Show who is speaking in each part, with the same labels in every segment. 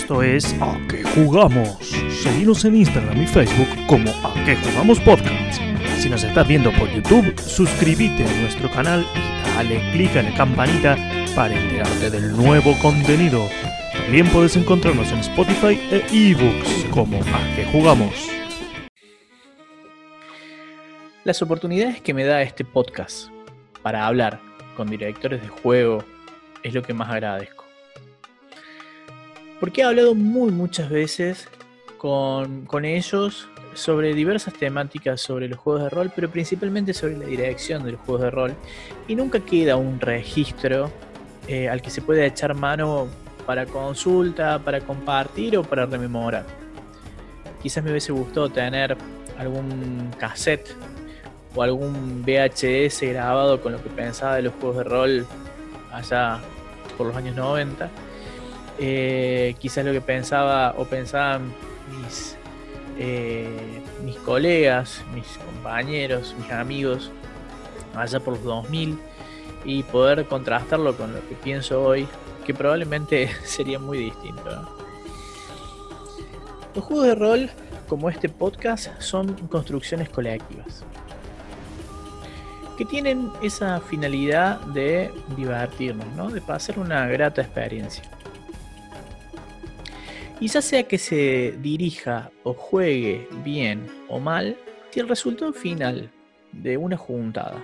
Speaker 1: Esto es A qué jugamos. Seguimos en Instagram y Facebook como A qué jugamos podcast. Si nos estás viendo por YouTube, suscríbete a nuestro canal y dale click en la campanita para enterarte del nuevo contenido. También puedes encontrarnos en Spotify e ebooks como A qué jugamos.
Speaker 2: Las oportunidades que me da este podcast para hablar con directores de juego es lo que más agradezco. Porque he hablado muy muchas veces con, ellos sobre diversas temáticas sobre los juegos de rol, pero principalmente sobre la dirección de los juegos de rol. Y nunca queda un registro eh, al que se pueda echar mano para consulta, para compartir o para rememorar. Quizás me hubiese gustado tener algún cassette o algún VHS grabado con lo que pensaba de los juegos de rol allá por los años 90. Eh, quizás lo que pensaba o pensaban mis, eh, mis colegas, mis compañeros, mis amigos allá por los 2000 y poder contrastarlo con lo que pienso hoy, que probablemente sería muy distinto. Los juegos de rol, como este podcast, son construcciones colectivas que tienen esa finalidad de divertirnos, ¿no? de pasar una grata experiencia. Y ya sea que se dirija o juegue bien o mal, si el resultado final de una juntada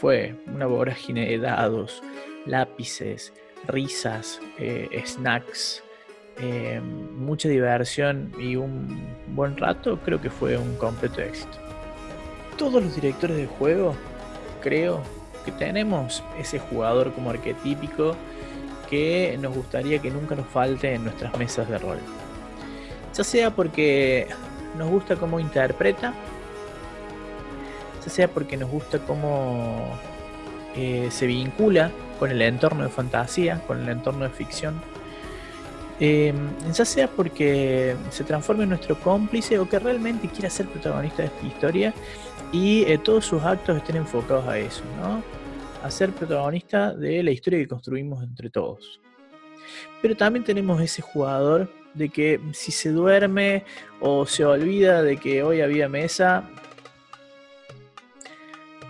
Speaker 2: fue una vorágine de dados, lápices, risas, eh, snacks, eh, mucha diversión y un buen rato, creo que fue un completo éxito. Todos los directores de juego creo que tenemos ese jugador como arquetípico que nos gustaría que nunca nos falte en nuestras mesas de rol. Ya sea porque nos gusta cómo interpreta, ya sea porque nos gusta cómo eh, se vincula con el entorno de fantasía, con el entorno de ficción. Em, ya sea porque se transforma en nuestro cómplice o que realmente quiera ser protagonista de esta historia y eh, todos sus actos estén enfocados a eso, ¿no? A ser protagonista de la historia que construimos entre todos. Pero también tenemos ese jugador de que si se duerme o se olvida de que hoy había mesa,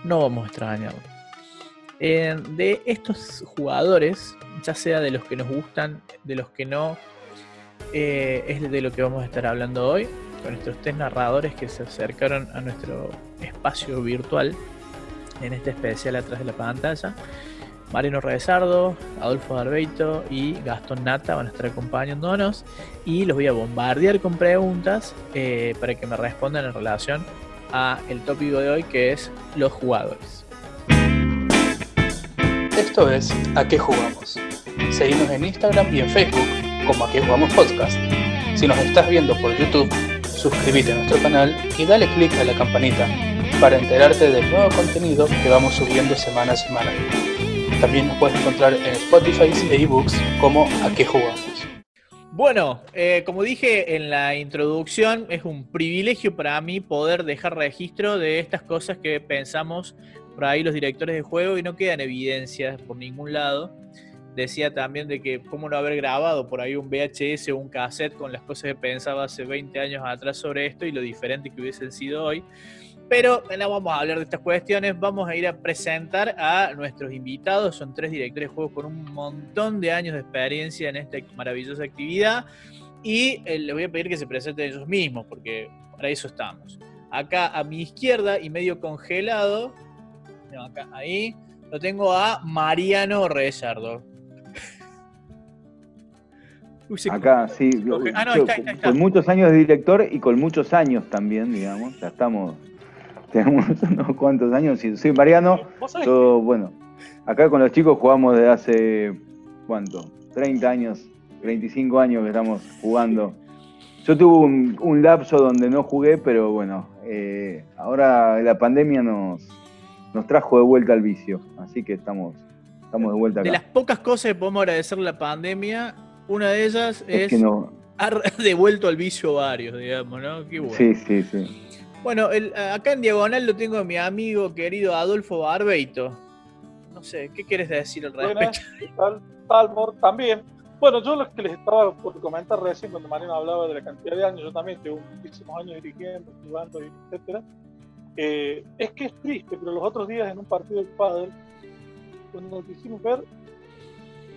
Speaker 2: no vamos a extrañarlo. De estos jugadores, ya sea de los que nos gustan, de los que no, eh, es de lo que vamos a estar hablando hoy con estos tres narradores que se acercaron a nuestro espacio virtual en este especial atrás de la pantalla. Mariano Rezardo, Adolfo Darbeito y Gastón Nata van a estar acompañándonos y los voy a bombardear con preguntas eh, para que me respondan en relación a el tópico de hoy que es los jugadores.
Speaker 3: Esto es ¿A qué jugamos? Seguimos en Instagram y en Facebook como ¿A qué jugamos podcast? Si nos estás viendo por YouTube, suscríbete a nuestro canal y dale click a la campanita para enterarte del nuevo contenido que vamos subiendo semana a semana. También nos puedes encontrar en Spotify e ebooks como A qué jugamos.
Speaker 2: Bueno, eh, como dije en la introducción, es un privilegio para mí poder dejar registro de estas cosas que pensamos por ahí los directores de juego y no quedan evidencias por ningún lado decía también de que cómo no haber grabado por ahí un VHS o un cassette con las cosas que pensaba hace 20 años atrás sobre esto y lo diferente que hubiesen sido hoy. Pero no vamos a hablar de estas cuestiones, vamos a ir a presentar a nuestros invitados, son tres directores de juegos con un montón de años de experiencia en esta maravillosa actividad y eh, les voy a pedir que se presenten ellos mismos, porque para eso estamos. Acá a mi izquierda y medio congelado, ahí, lo tengo a Mariano Rezardo.
Speaker 4: Acá, sí. Ah, con muchos años de director y con muchos años también, digamos. Ya estamos. Tenemos unos cuantos años. Soy Mariano. Yo, bueno, acá con los chicos jugamos desde hace. ¿Cuánto? 30 años, 35 años que estamos jugando. Yo tuve un, lapso donde no jugué, pero bueno, eh, ahora la pandemia nos, nos trajo de vuelta al vicio. Así que estamos, estamos de vuelta acá.
Speaker 2: De las pocas cosas que podemos agradecer la pandemia, una de ellas es, que no. ha devuelto al vicio varios, digamos, ¿no?
Speaker 4: Qué bueno. Sí, sí, sí.
Speaker 2: Bueno, acá en diagonal lo tengo a mi amigo querido Adolfo Barbeito. No sé, ¿qué quieres decir al respecto?
Speaker 5: tal, Talmor también. Bueno, yo lo que les estaba por comentar recién cuando Mariano hablaba de la cantidad de años, yo también tengo muchísimos años dirigiendo, jugando, etcétera. Eh, es que es triste, pero los otros días en un partido de padre, cuando nos quisimos ver,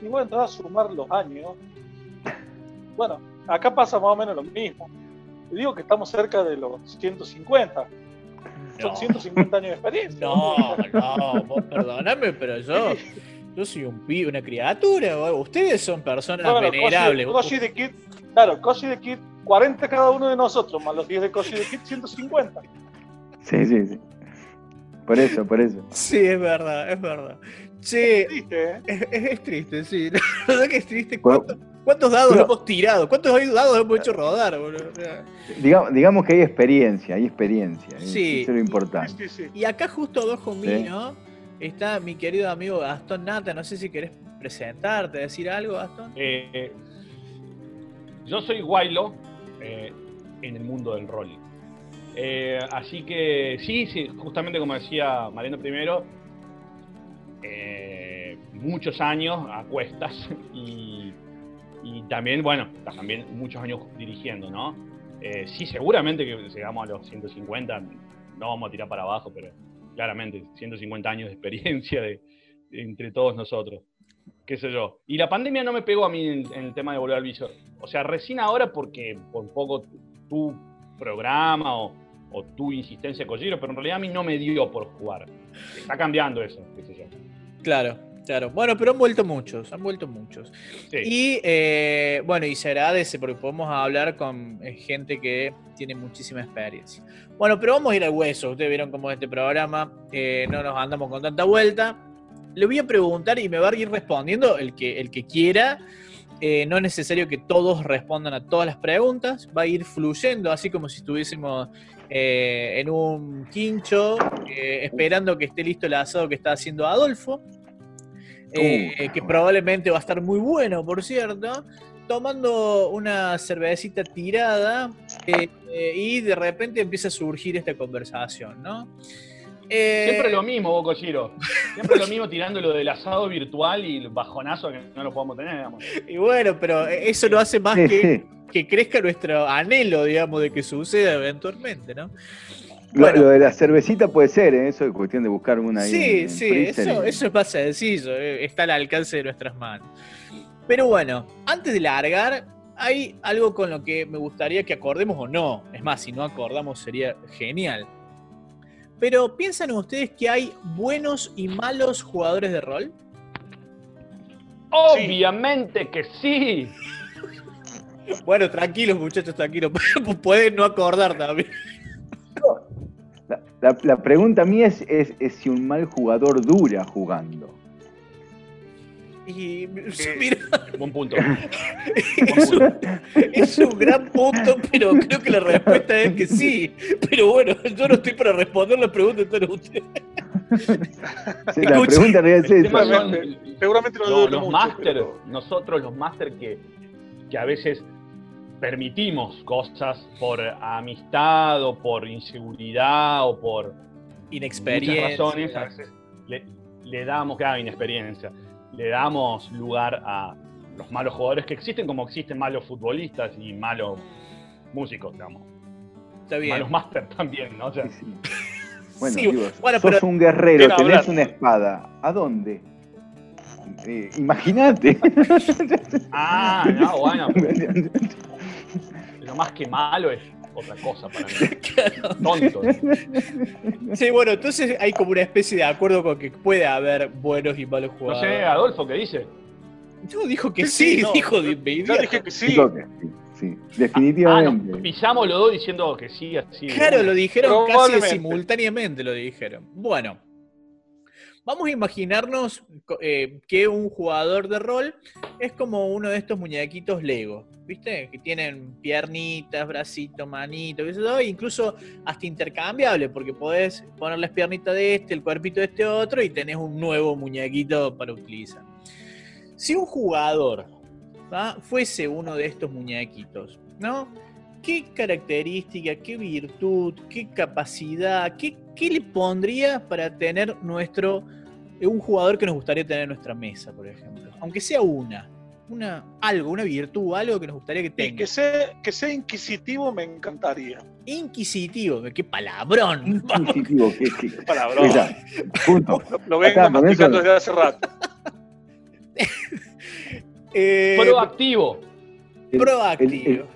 Speaker 5: y entrar a sumar los años. Bueno, acá pasa más o menos lo mismo. digo que estamos cerca de los 150. Son 150 años de experiencia.
Speaker 2: No, no, vos perdóname, pero yo, yo soy un pibe, una criatura. Ustedes son personas venerables.
Speaker 5: Koshi de Kid, claro, Koshi de Kid, 40 cada uno de nosotros, más los 10 de Koshi de Kid, 150.
Speaker 4: Sí, sí, sí. Por eso, por eso.
Speaker 2: Sí, es verdad, es verdad. Sí, es triste, ¿eh? es, triste, sí. La verdad que es triste. ¿Cuántos, dados hemos tirado? ¿Cuántos dados hemos hecho rodar?
Speaker 4: Digamos, digamos, que hay experiencia, hay experiencia. Sí. Eso es lo importante.
Speaker 2: y acá justo abajo mío está mi querido amigo Gastón Nata. No sé si querés presentarte, decir algo, Gastón.
Speaker 6: Eh, yo soy Guaylo eh, en el mundo del rol. Eh, así que sí, sí, justamente como decía Mariano primero, eh, muchos años a cuestas y, también, bueno, también muchos años dirigiendo, ¿no? Eh, sí, seguramente que llegamos a los 150, no vamos a tirar para abajo, pero claramente 150 años de experiencia de, entre todos nosotros. Qué sé yo. Y la pandemia no me pegó a mí en, el tema de volver al visor. O sea, recién ahora porque por poco tu programa o, tu insistencia Kojiro, pero en realidad a mí no me dio por jugar. Está cambiando eso, qué sé yo.
Speaker 2: Claro, claro. Bueno, pero han vuelto muchos, han vuelto muchos. Y eh, bueno, y se agradece porque podemos hablar con eh, gente que tiene muchísima experiencia. Bueno, pero vamos a ir al hueso. Ustedes vieron cómo este programa eh, no nos andamos con tanta vuelta. Le voy a preguntar y me va a ir respondiendo el que, el que quiera. no es necesario que todos respondan a todas las preguntas, va a ir fluyendo, así como si estuviésemos eh, en un quincho, eh, esperando que esté listo el asado que está haciendo Adolfo, eh, que probablemente va a estar muy bueno, por cierto, tomando una cervecita tirada y de repente empieza a surgir esta conversación, ¿no?
Speaker 6: Siempre lo mismo, Boco Giro. Siempre lo mismo tirando lo del asado virtual y el bajonazo que no lo podemos tener, digamos.
Speaker 2: Y bueno, pero eso lo hace más que que crezca nuestro anhelo, digamos, de que suceda eventualmente, ¿no?
Speaker 4: Lo, de la cervecita puede ser, ¿eh? eso es cuestión de buscar una ahí.
Speaker 2: Sí, sí, eso, eso es más sencillo, eh, está al alcance de nuestras manos. Pero bueno, antes de largar, hay algo con lo que me gustaría que acordemos o no. Es más, si no acordamos sería genial. Pero ¿piensan ustedes que hay buenos y malos jugadores de rol?
Speaker 6: Obviamente que sí.
Speaker 2: Bueno, tranquilos, muchachos, tranquilos. Pueden no acordar también.
Speaker 4: La, pregunta mía es, es, si un mal jugador dura jugando.
Speaker 2: Y mira,
Speaker 6: buen punto.
Speaker 2: Es, Un, gran punto, pero creo que la respuesta es que sí. Pero bueno, yo no estoy para responder la pregunta de ustedes.
Speaker 4: la pregunta es esa.
Speaker 6: Seguramente no, los máster, nosotros los máster que, que a veces permitimos cosas por amistad o por inseguridad o por
Speaker 2: inexperiencia.
Speaker 6: razones, a veces le, damos, claro, inexperiencia, le damos lugar a los malos jugadores que existen como existen malos futbolistas y malos músicos, digamos. Está bien. Malos máster también, ¿no?
Speaker 4: Bueno, digo, sos un guerrero, tenés una espada. ¿A dónde? Eh, imagínate.
Speaker 6: Ah, no, bueno. más que malo es otra cosa para mí. Tonto.
Speaker 2: Sí, bueno, entonces hay como una especie de acuerdo con que puede haber buenos y malos jugadores.
Speaker 6: No sé, Adolfo, ¿qué dice?
Speaker 2: Yo dijo que sí, dijo de
Speaker 6: Yo dije que sí.
Speaker 4: sí, definitivamente.
Speaker 6: Ah, pisamos los dos diciendo que sí, así.
Speaker 2: Claro, lo dijeron casi simultáneamente, lo dijeron. Bueno, Vamos a imaginarnos eh, que un jugador de rol es como uno de estos muñequitos Lego, ¿viste? Que tienen piernitas, bracitos, manitos, e incluso hasta intercambiable, porque podés poner las piernitas de este, el cuerpito de este otro y tenés un nuevo muñequito para utilizar. Si un jugador fuese uno de estos muñequitos, ¿no? ¿Qué característica, qué virtud, qué capacidad, qué, qué le pondría para tener nuestro un jugador que nos gustaría tener en nuestra mesa, por ejemplo. Aunque sea una. una, algo, una virtud, algo que nos gustaría que tenga.
Speaker 5: Y que sea, que sea inquisitivo me encantaría.
Speaker 2: Inquisitivo, qué palabrón.
Speaker 4: Inquisitivo, qué, qué,
Speaker 5: palabrón. Punto. Lo, vengo masticando desde hace rato.
Speaker 6: eh, Proactivo.
Speaker 2: Proactivo.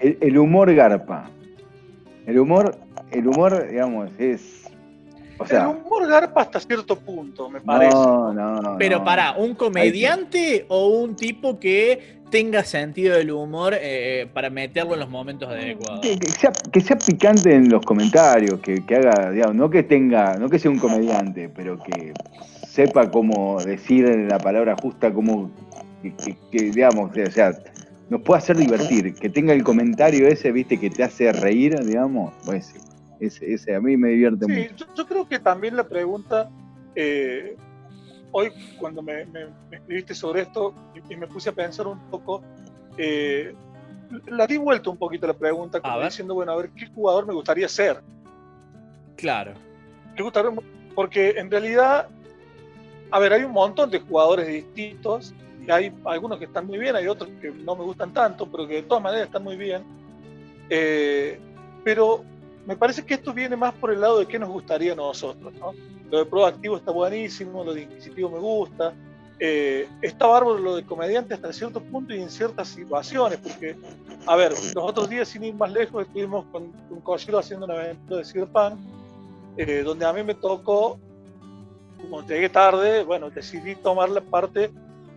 Speaker 4: el humor garpa. El humor, el humor, digamos, es
Speaker 5: el humor garpa hasta cierto punto, me parece.
Speaker 4: No, no,
Speaker 2: Pero para, ¿un comediante o un tipo que tenga sentido del humor eh, para meterlo en los momentos adecuados?
Speaker 4: Que, sea, picante en los comentarios, que, haga, digamos, no que tenga, no que sea un comediante, pero que sepa cómo decir la palabra justa, como que, digamos, o sea, nos pueda hacer divertir, que tenga el comentario ese, viste, que te hace reír, digamos, pues ese, a mí me divierte mucho.
Speaker 5: Yo, creo que también la pregunta, eh, hoy cuando me, escribiste sobre esto y, me puse a pensar un poco, eh, la di vuelta un poquito la pregunta, como diciendo, bueno, a ver, ¿qué jugador me gustaría ser?
Speaker 2: Claro.
Speaker 5: porque en realidad, a ver, hay un montón de jugadores distintos, y hay algunos que están muy bien, hay otros que no me gustan tanto, pero que de todas maneras están muy bien. Eh, pero me parece que esto viene más por el lado de qué nos gustaría a nosotros. ¿no? Lo de proactivo está buenísimo, lo de inquisitivo me gusta. Eh, está bárbaro lo de comediante hasta cierto punto y en ciertas situaciones, porque, a ver, los otros días, sin ir más lejos, estuvimos con un collero haciendo un evento de Cyberpunk, eh, donde a mí me tocó, como llegué tarde, bueno, decidí tomar la parte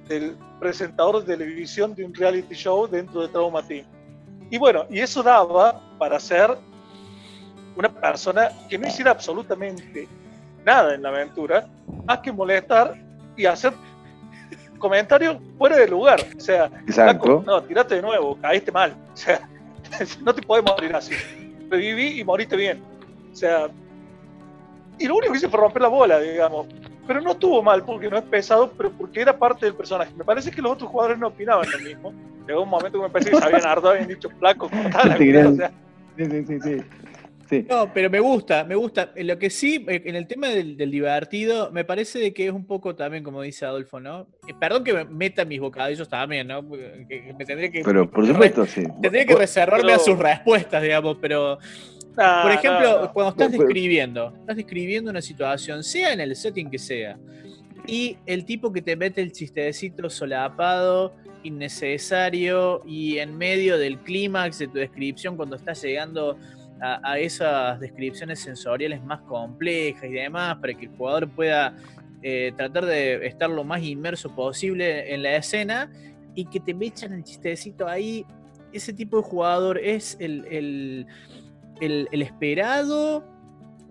Speaker 5: del presentador de televisión de un reality show dentro de Trauma Team. Y bueno, y eso daba para hacer una persona que no hiciera absolutamente nada en la aventura, más que molestar y hacer comentarios fuera de lugar. O sea, no, tirate de nuevo, caíste mal. O sea, no te puedes morir así. Reviví y moriste bien. O sea, y lo único que hice fue romper la bola, digamos. Pero no estuvo mal porque no es pesado, pero porque era parte del personaje. Me parece que los otros jugadores no opinaban lo mismo. Llegó un momento que me parece que se habían ardado, habían dicho flaco, como tal. O sea,
Speaker 4: sí, sí, sí, sí.
Speaker 2: No, pero me gusta, me gusta. Lo que sí, eh, en el tema del, divertido, me parece de que es un poco también, como dice Adolfo, ¿no? Eh, perdón que me meta mis bocadillos también, ¿no? Que, me tendría que.
Speaker 4: Pero por supuesto, sí.
Speaker 2: Tendría que reservarme a sus respuestas, digamos, pero. por ejemplo, cuando estás describiendo, estás describiendo una situación, sea en el setting que sea, y el tipo que te mete el chistecito solapado, innecesario, y en medio del clímax de tu descripción, cuando estás llegando a, esas descripciones sensoriales más complejas y demás, para que el jugador pueda eh, tratar de estar lo más inmerso posible en la escena y que te echan el chistecito ahí. Ese tipo de jugador es el, esperado,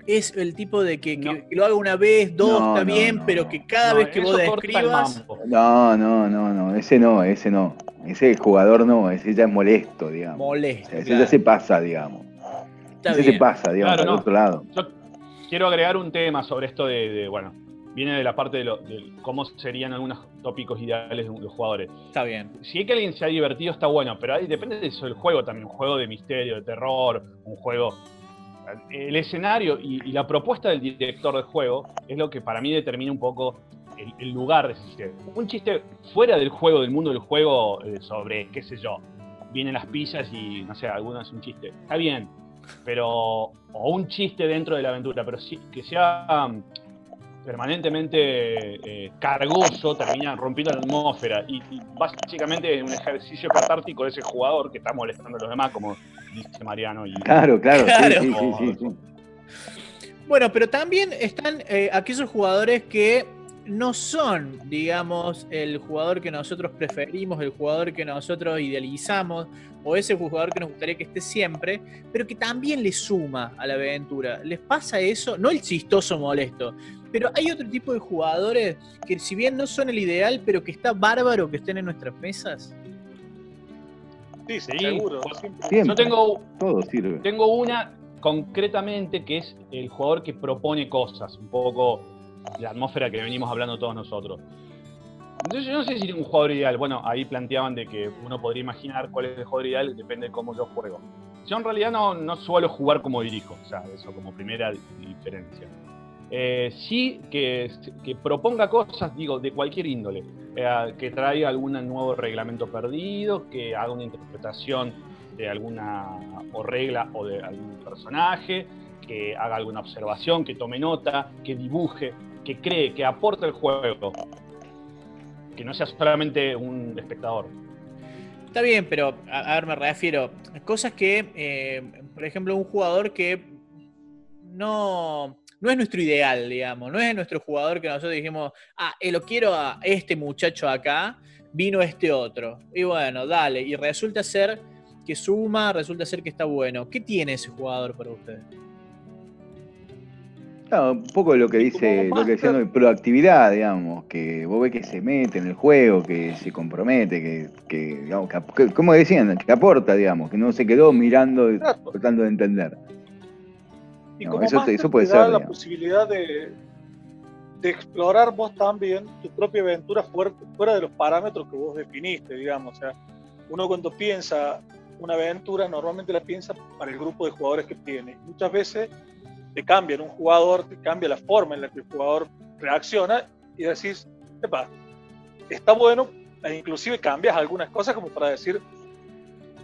Speaker 2: es el tipo de que, lo haga una vez, dos, está bien, pero que cada vez que vos describas.
Speaker 4: No, no, no, no, ese no, ese no. Ese jugador no, ese ya es molesto, digamos.
Speaker 2: Molesto.
Speaker 4: ese ya se pasa, digamos. ¿Qué se pasa, digamos, al otro lado?
Speaker 6: Yo quiero agregar un tema sobre esto de, bueno, viene de la parte de, lo, cómo serían algunos tópicos ideales de los jugadores.
Speaker 2: Está bien.
Speaker 6: Si hay que alguien se ha divertido, está bueno, pero ahí depende del juego también, un juego de misterio, de terror, un juego... El escenario y, la propuesta del director del juego es lo que para mí determina un poco el, lugar de ese chiste. Un chiste fuera del juego, del mundo del juego, eh, sobre, qué sé yo, vienen las pizzas y, no sé, algunos un chiste. Está bien, pero o un chiste dentro de la aventura, pero sí que sea um, permanentemente eh, cargoso, termina rompiendo la atmósfera. Y, básicamente es un ejercicio catártico de ese jugador que está molestando a los demás, como dice Mariano. Y,
Speaker 4: claro, claro, Sí, sí, sí,
Speaker 2: Bueno, pero también están eh, aquellos jugadores que no son, digamos, el jugador que nosotros preferimos, el jugador que nosotros idealizamos, o ese jugador que nos gustaría que esté siempre, pero que también le suma a la aventura. ¿Les pasa eso? No el chistoso molesto, pero hay otro tipo de jugadores que si bien no son el ideal, pero que está bárbaro que estén en nuestras mesas.
Speaker 6: Sí, seguro. Yo tengo, Todo sirve. tengo una concretamente que es el jugador que propone cosas, un poco la atmósfera que venimos hablando todos nosotros. Entonces yo no sé si un jugador ideal. Bueno, ahí planteaban de que uno podría imaginar cuál es el jugador ideal, depende de cómo yo juego. Yo en realidad no, no suelo jugar como dirijo, o sea, eso como primera diferencia. Eh, sí que, proponga cosas, digo, de cualquier índole, eh, que traiga algún nuevo reglamento perdido, que haga una interpretación de alguna o regla o de algún personaje, que haga alguna observación, que tome nota, que dibuje, que cree, que aporte el juego, que no sea solamente un espectador.
Speaker 2: Está bien, pero a, ver, me refiero cosas que, eh, por ejemplo, un jugador que no, no es nuestro ideal, digamos, no es nuestro jugador que nosotros dijimos, ah, eh, lo quiero a este muchacho acá, vino este otro. Y bueno, dale, y resulta ser que suma, resulta ser que está bueno. ¿Qué tiene ese jugador para ustedes?
Speaker 4: Un poco lo que dice, lo que decía proactividad, digamos, que vos ves que se mete en el juego, que se compromete, que, que digamos, que, como decían, que aporta, digamos, que no se quedó mirando y tratando de entender.
Speaker 5: Y como eso, eso puede ser. la posibilidad de, de explorar vos también tu propia aventura fuera, fuera de los parámetros que vos definiste, digamos. O sea, uno cuando piensa una aventura normalmente la piensa para el grupo de jugadores que tiene. Muchas veces te cambian un jugador, te cambia la forma en la que el jugador reacciona y decís, Epa, está bueno, e inclusive cambias algunas cosas como para decir,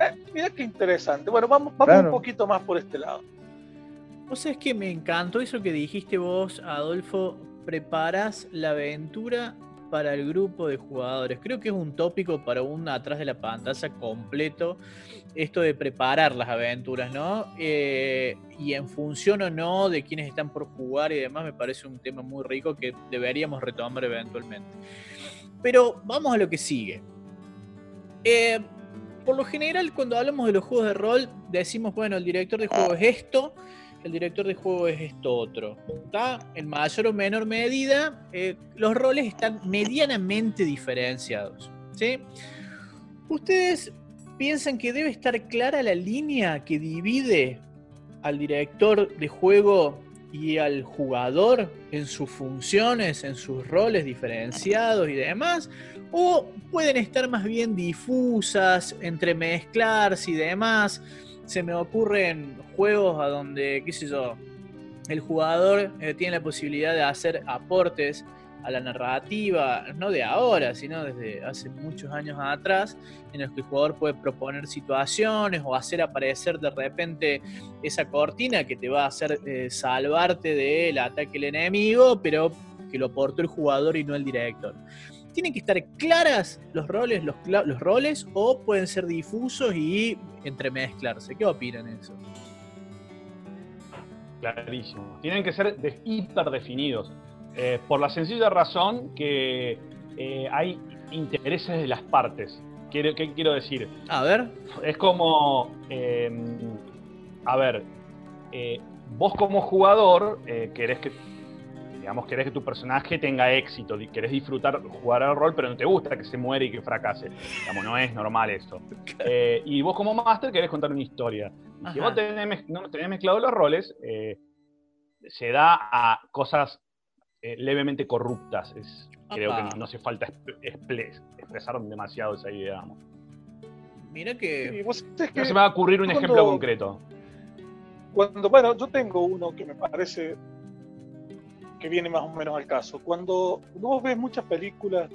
Speaker 5: eh, mira qué interesante. Bueno, vamos, vamos un poquito más por este lado.
Speaker 2: Vos sabés que me encantó eso que dijiste vos, Adolfo, preparas la aventura para el grupo de jugadores. Creo que es un tópico para un atrás de la pantalla completo, esto de preparar las aventuras, ¿no? Eh, y en función o no de quienes están por jugar y demás, me parece un tema muy rico que deberíamos retomar eventualmente. Pero vamos a lo que sigue. Eh, por lo general, cuando hablamos de los juegos de rol, decimos, bueno, el director de juego es esto, el director de juego es esto otro. En mayor o menor medida, eh, los roles están medianamente diferenciados. ¿sí? ¿Ustedes piensan que debe estar clara la línea que divide al director de juego y al jugador en sus funciones, en sus roles diferenciados y demás? ¿O pueden estar más bien difusas, entremezclarse y demás? Se me ocurren juegos a donde, qué sé yo, el jugador eh, tiene la posibilidad de hacer aportes a la narrativa, no de ahora, sino desde hace muchos años atrás, en los que el jugador puede proponer situaciones o hacer aparecer de repente esa cortina que te va a hacer eh, salvarte del ataque del enemigo, pero que lo aportó el jugador y no el director tienen que estar claras los roles, los, los roles, o pueden ser difusos y entremezclarse. ¿Qué opinan eso?
Speaker 6: Clarísimo. Tienen que ser de, hiperdefinidos. Eh, por la sencilla razón que eh, hay intereses de las partes. ¿Qué, quiero decir?
Speaker 2: A ver.
Speaker 6: Es como. Em, a ver. Eh, vos como jugador querés que digamos, querés que tu personaje tenga éxito, querés disfrutar jugar al rol, pero no te gusta que se muere y que fracase. Digamos, no es normal eso. Eh, y vos como máster querés contar una historia. si vos tenés, no tenés mezclado los roles, eh, se da a cosas eh, levemente corruptas. creo que no, hace falta expresar demasiado esa idea. Digamos.
Speaker 2: Mira que... no
Speaker 6: se me va a ocurrir un ejemplo concreto.
Speaker 5: Cuando, bueno, yo tengo uno que me parece que viene más o menos al caso. Cuando vos ves muchas películas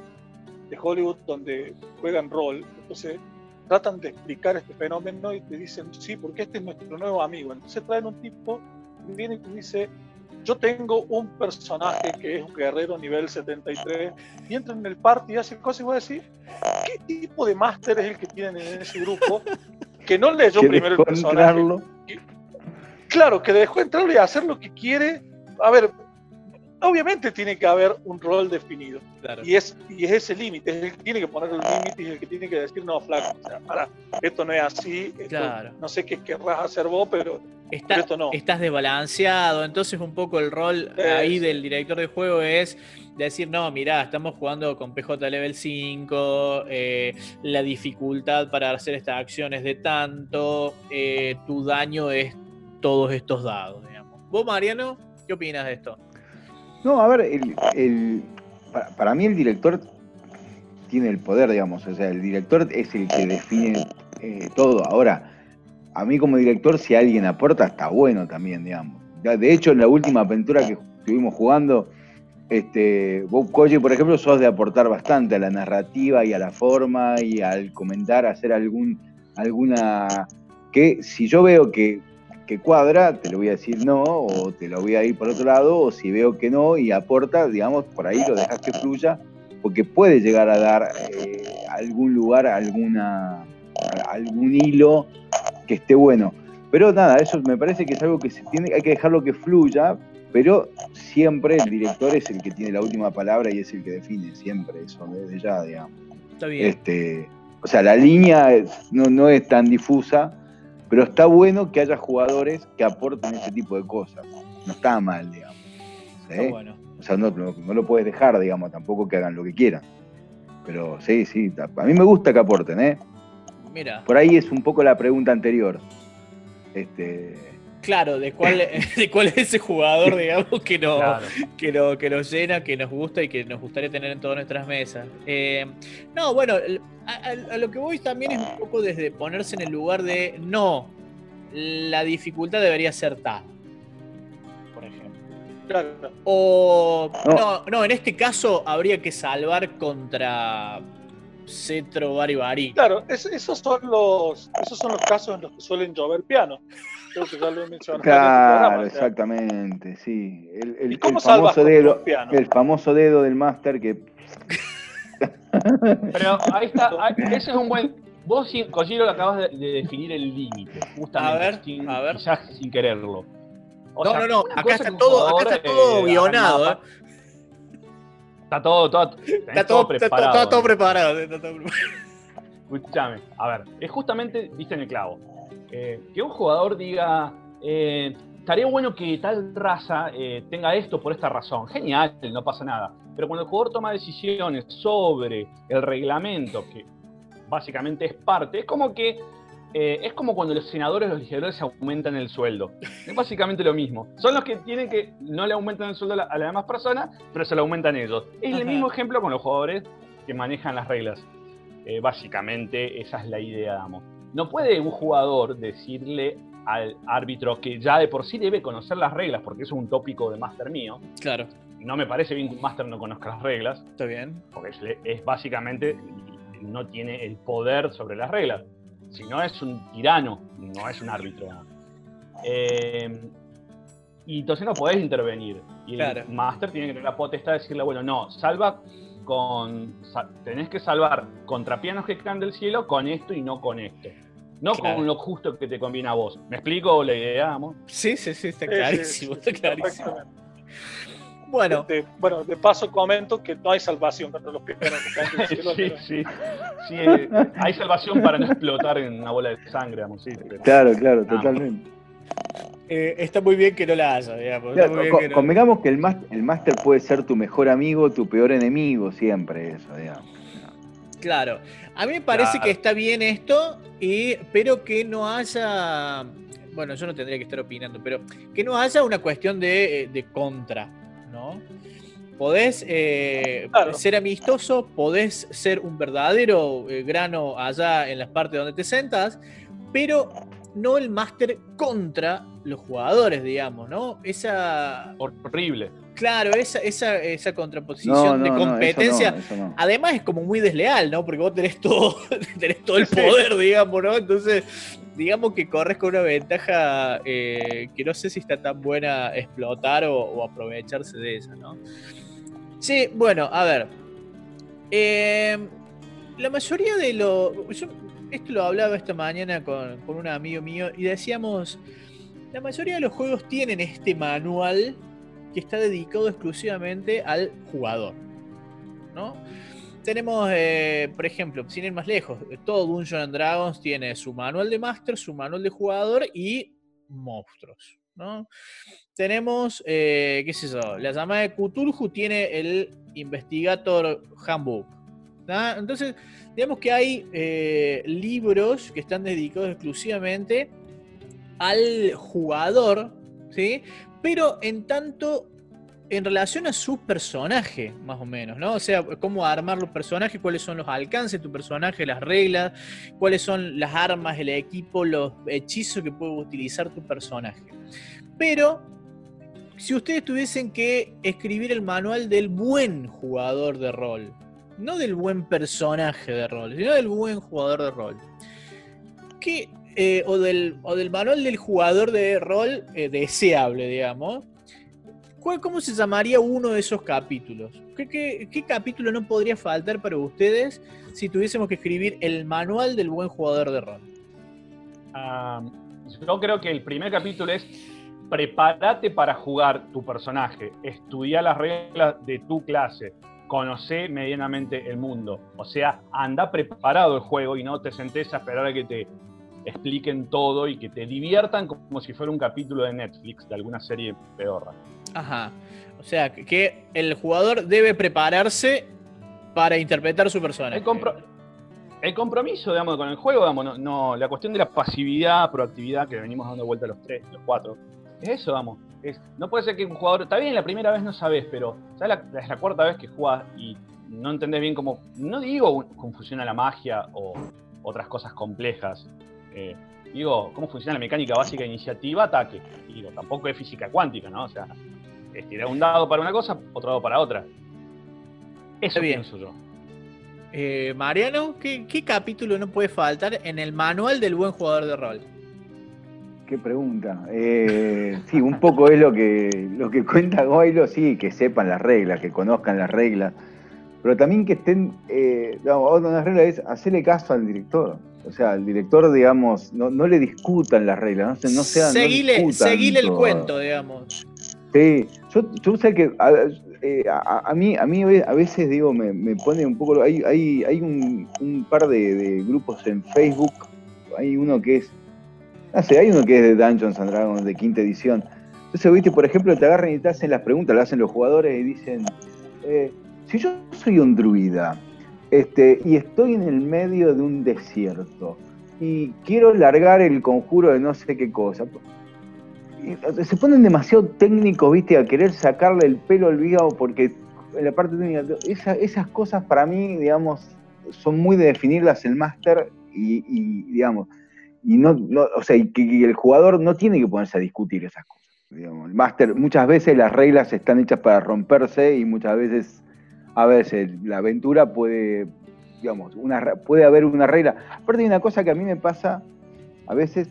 Speaker 5: de Hollywood donde juegan rol, entonces tratan de explicar este fenómeno y te dicen, sí, porque este es nuestro nuevo amigo. Entonces traen un tipo viene y te dice, yo tengo un personaje que es un guerrero nivel 73 y entra en el party y hace cosas y voy a decir, ¿qué tipo de máster es el que tienen en ese grupo que no leyó primero el personaje? claro, que dejó entrarlo y hacer lo que quiere. A ver, obviamente tiene que haber un rol definido. Y, es, y es ese límite, es el que tiene que poner el límite y el que tiene que decir, no, flaco, o sea, para, esto no es así, no sé qué querrás hacer vos, pero, esto no.
Speaker 2: Estás desbalanceado, entonces un poco el rol ahí del director de juego es decir, no, mirá, estamos jugando con PJ Level 5, eh, la dificultad para hacer estas acciones de tanto, eh, tu daño es todos estos dados, digamos. ¿Vos, Mariano, qué opinas de esto?
Speaker 4: No, a ver, el, para, mí el director tiene el poder, digamos, o sea, el director es el que define eh, todo. Ahora, a mí como director, si alguien aporta, está bueno también, digamos. De hecho, en la última aventura que, estuvimos jugando, este, vos, Koji, por ejemplo, sos de aportar bastante a la narrativa y a la forma y al comentar, hacer algún, alguna... que si yo veo que, que cuadra, te lo voy a decir no, o te lo voy a ir por otro lado, o si veo que no y aporta, digamos, por ahí lo dejas que fluya, porque puede llegar a dar eh, algún lugar, alguna, algún hilo que esté bueno. Pero nada, eso me parece que es algo que se tiene, hay que dejarlo que fluya, pero siempre el director es el que tiene la última palabra y es el que define siempre eso, desde ya, digamos.
Speaker 2: Está bien.
Speaker 4: Este, o sea, la línea no, no es tan difusa, pero está bueno que haya jugadores que aporten ese tipo de cosas. No está mal, digamos. Está bueno. O sea, no, no, lo puedes dejar, digamos, tampoco que hagan lo que quieran. Pero sí, sí, a mí me gusta que aporten, ¿eh?
Speaker 2: Mira.
Speaker 4: Por ahí es un poco la pregunta anterior. Este,
Speaker 2: Claro, de cuál, de cuál es ese jugador, digamos, que, no, que, no, que nos llena, que nos gusta y que nos gustaría tener en todas nuestras mesas. Eh, no, bueno, a, lo que voy también es un poco desde ponerse en el lugar de no, la dificultad debería ser tal, por ejemplo. Claro. O no. no, en este caso habría que salvar contra Cetro Bari Bari.
Speaker 5: Claro, esos, son los, esos son los casos en los que suelen llover piano. Creo que ya lo he mencionado.
Speaker 4: Claro, exactamente, sí. El, el, famoso dedo, el famoso dedo del máster que.
Speaker 6: Pero ahí está, ese es un buen. Vos, Kojiro, acabas de, definir el límite, justamente. A ver, sin, a ver. sin quererlo.
Speaker 2: no, no, no, acá está, todo, acá está todo guionado. ¿eh?
Speaker 6: Está todo, todo, está todo, preparado.
Speaker 2: Está, todo preparado.
Speaker 6: Escúchame, a ver, es justamente, viste en el clavo, eh, que un jugador diga, eh, estaría bueno que tal raza eh, tenga esto por esta razón. Genial, no pasa nada. Pero cuando el jugador toma decisiones sobre el reglamento, que básicamente es parte, es como que es como cuando los senadores, los legisladores aumentan el sueldo. Es básicamente lo mismo. Son los que tienen que no le aumentan el sueldo a, las demás personas, pero se lo aumentan ellos. Es el mismo ejemplo con los jugadores que manejan las reglas. básicamente esa es la idea, damos. No puede un jugador decirle al árbitro que ya de por sí debe conocer las reglas, porque eso es un tópico de máster mío.
Speaker 2: Claro.
Speaker 6: No me parece bien que un máster no conozca las reglas.
Speaker 2: Está bien.
Speaker 6: Porque es, básicamente, no tiene el poder sobre las reglas. Si no es un tirano, no es un árbitro. Eh, y entonces no podés intervenir. Y el máster tiene que tener la potestad de decirle, bueno, no, salva con. Tenés que salvar contra pianos que caen del cielo con esto y no con esto. No con lo justo que te conviene a vos. ¿Me explico la idea, amor?
Speaker 2: Sí, sí, sí, está clarísimo, está clarísimo.
Speaker 5: Bueno. De, bueno, de paso comento que no hay salvación contra los que cielo.
Speaker 6: sí, sí. sí eh, hay salvación para no explotar en una bola de sangre, amor. Sí,
Speaker 4: claro, claro, totalmente.
Speaker 2: Eh, está muy bien que no la haya, digamos.
Speaker 4: Convengamos que el máster puede ser tu mejor amigo, tu peor enemigo, siempre eso, digamos.
Speaker 2: Claro. A mí me parece que está bien esto, y, pero que no haya. Bueno, yo no tendría que estar opinando, pero que no haya una cuestión de, eh, contra, ¿no? Podés eh, ser amistoso, podés ser un verdadero grano allá en las partes donde te sentas, pero no el máster contra los jugadores, digamos, ¿no? Esa.
Speaker 6: Horrible.
Speaker 2: Claro, esa, esa, esa contraposición de competencia. Además es como muy desleal, ¿no? Porque vos tenés todo, tenés todo el poder, digamos, ¿no? Entonces, digamos que corres con una ventaja eh, que no sé si está tan buena explotar o, aprovecharse de esa, ¿no? Sí, bueno, a ver. Eh, la mayoría de los esto lo hablaba esta mañana con, un amigo mío y decíamos, la mayoría de los juegos tienen este manual que está dedicado exclusivamente al jugador. ¿no? Tenemos, eh, por ejemplo, sin ir más lejos, todo Dungeons Dragons tiene su manual de Master, su manual de jugador y monstruos. ¿no? Tenemos, eh, qué es eso, la llamada de Cthulhu tiene el Investigator Handbook. Entonces, digamos que hay eh, libros que están dedicados exclusivamente al jugador, ¿sí? Pero en tanto en relación a su personaje, más o menos, ¿no? O sea, cómo armar los personajes, cuáles son los alcances de tu personaje, las reglas, cuáles son las armas, el equipo, los hechizos que puede utilizar tu personaje. Pero si ustedes tuviesen que escribir el manual del buen jugador de rol, no del buen personaje de rol, sino del buen jugador de rol, ¿qué, eh, o, del, del manual del jugador de rol eh, deseable, digamos, ¿cómo se llamaría uno de esos capítulos? ¿Qué, capítulo no podría faltar para ustedes si tuviésemos que escribir el manual del buen jugador de rol?
Speaker 6: Ah, yo creo que el primer capítulo es prepárate para jugar tu personaje, estudia las reglas de tu clase, conoce medianamente el mundo. O sea, anda preparado el juego y no te sentes a esperar a que te expliquen todo y que te diviertan como si fuera un capítulo de Netflix, de alguna serie pedorra.
Speaker 2: Ajá. O sea, que el jugador debe prepararse para interpretar su personaje.
Speaker 6: El, compromiso, digamos, con el juego, digamos, no, la cuestión de la pasividad, proactividad, que venimos dando vuelta los tres, los cuatro, es eso, vamos. Es, no puede ser que un jugador, está bien, la primera vez no sabes, pero ya la, es la cuarta vez que jugás y no entendés bien cómo, no digo cómo funciona la magia o otras cosas complejas, eh, digo, cómo funciona la mecánica básica, iniciativa, ataque. digo, tampoco es física cuántica, ¿no? O sea, es tirar un dado para una cosa, otro dado para otra. Eso pienso yo.
Speaker 2: Eh, Mariano, ¿qué, capítulo no puede faltar en el manual del buen jugador de rol?
Speaker 4: Qué pregunta. Eh, sí, un poco es lo que, lo que cuenta Goilo, sí, que sepan las reglas, que conozcan las reglas, pero también que estén, eh, una de las reglas es hacerle caso al director. O sea, al director, digamos, no, le discutan las reglas, no, no sean.
Speaker 2: Seguile, el cuento, digamos.
Speaker 4: Sí, yo, sé que eh, a, mí, a mí a veces digo, me, pone un poco. Hay, hay, hay un, par de, grupos en Facebook. Hay uno que es. No sé, hay uno que es de Dungeons and Dragons de quinta edición. Entonces, viste, por ejemplo, te agarran y te hacen las preguntas, lo hacen los jugadores y dicen: eh, Si yo soy un druida este, y estoy en el medio de un desierto y quiero largar el conjuro de no sé qué cosa se ponen demasiado técnicos, viste, a querer sacarle el pelo al porque en la parte técnica, esas cosas para mí, digamos, son muy de definirlas el máster y, digamos, y no, o sea, y que, el jugador no tiene que ponerse a discutir esas cosas. Digamos. El máster, muchas veces las reglas están hechas para romperse y muchas veces, a veces, la aventura puede, digamos, una, puede haber una regla. Aparte hay una cosa que a mí me pasa, a veces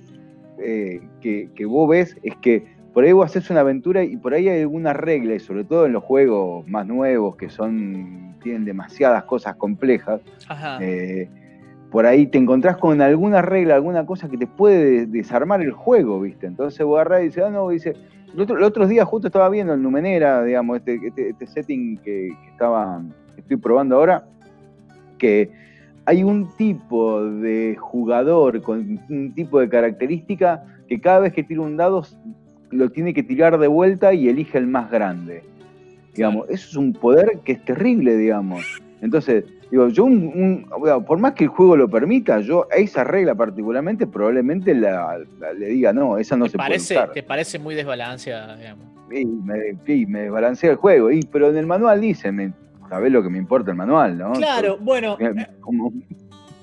Speaker 4: eh, que, vos ves es que por ahí vos haces una aventura y por ahí hay alguna regla, y sobre todo en los juegos más nuevos que son tienen demasiadas cosas complejas, eh, por ahí te encontrás con alguna regla, alguna cosa que te puede desarmar el juego, ¿viste? Entonces vos agarrás y dices, ah, no, dice, el otro, día justo estaba viendo el Numenera, digamos, este, este, este setting que, que, estaba, que estoy probando ahora, que hay un tipo de jugador con un tipo de característica que cada vez que tira un dado lo tiene que tirar de vuelta y elige el más grande. Digamos, eso es un poder que es terrible, digamos. Entonces, digo, yo por más que el juego lo permita, yo a esa regla particularmente probablemente le diga, no, esa no se
Speaker 2: parece,
Speaker 4: puede
Speaker 2: usar. ¿Te parece muy desbalanceada, digamos?
Speaker 4: Sí, me, me desbalancea el juego. Y, pero en el manual dice, me, sabés lo que me importa el manual, ¿no?
Speaker 2: Claro, bueno. Eh,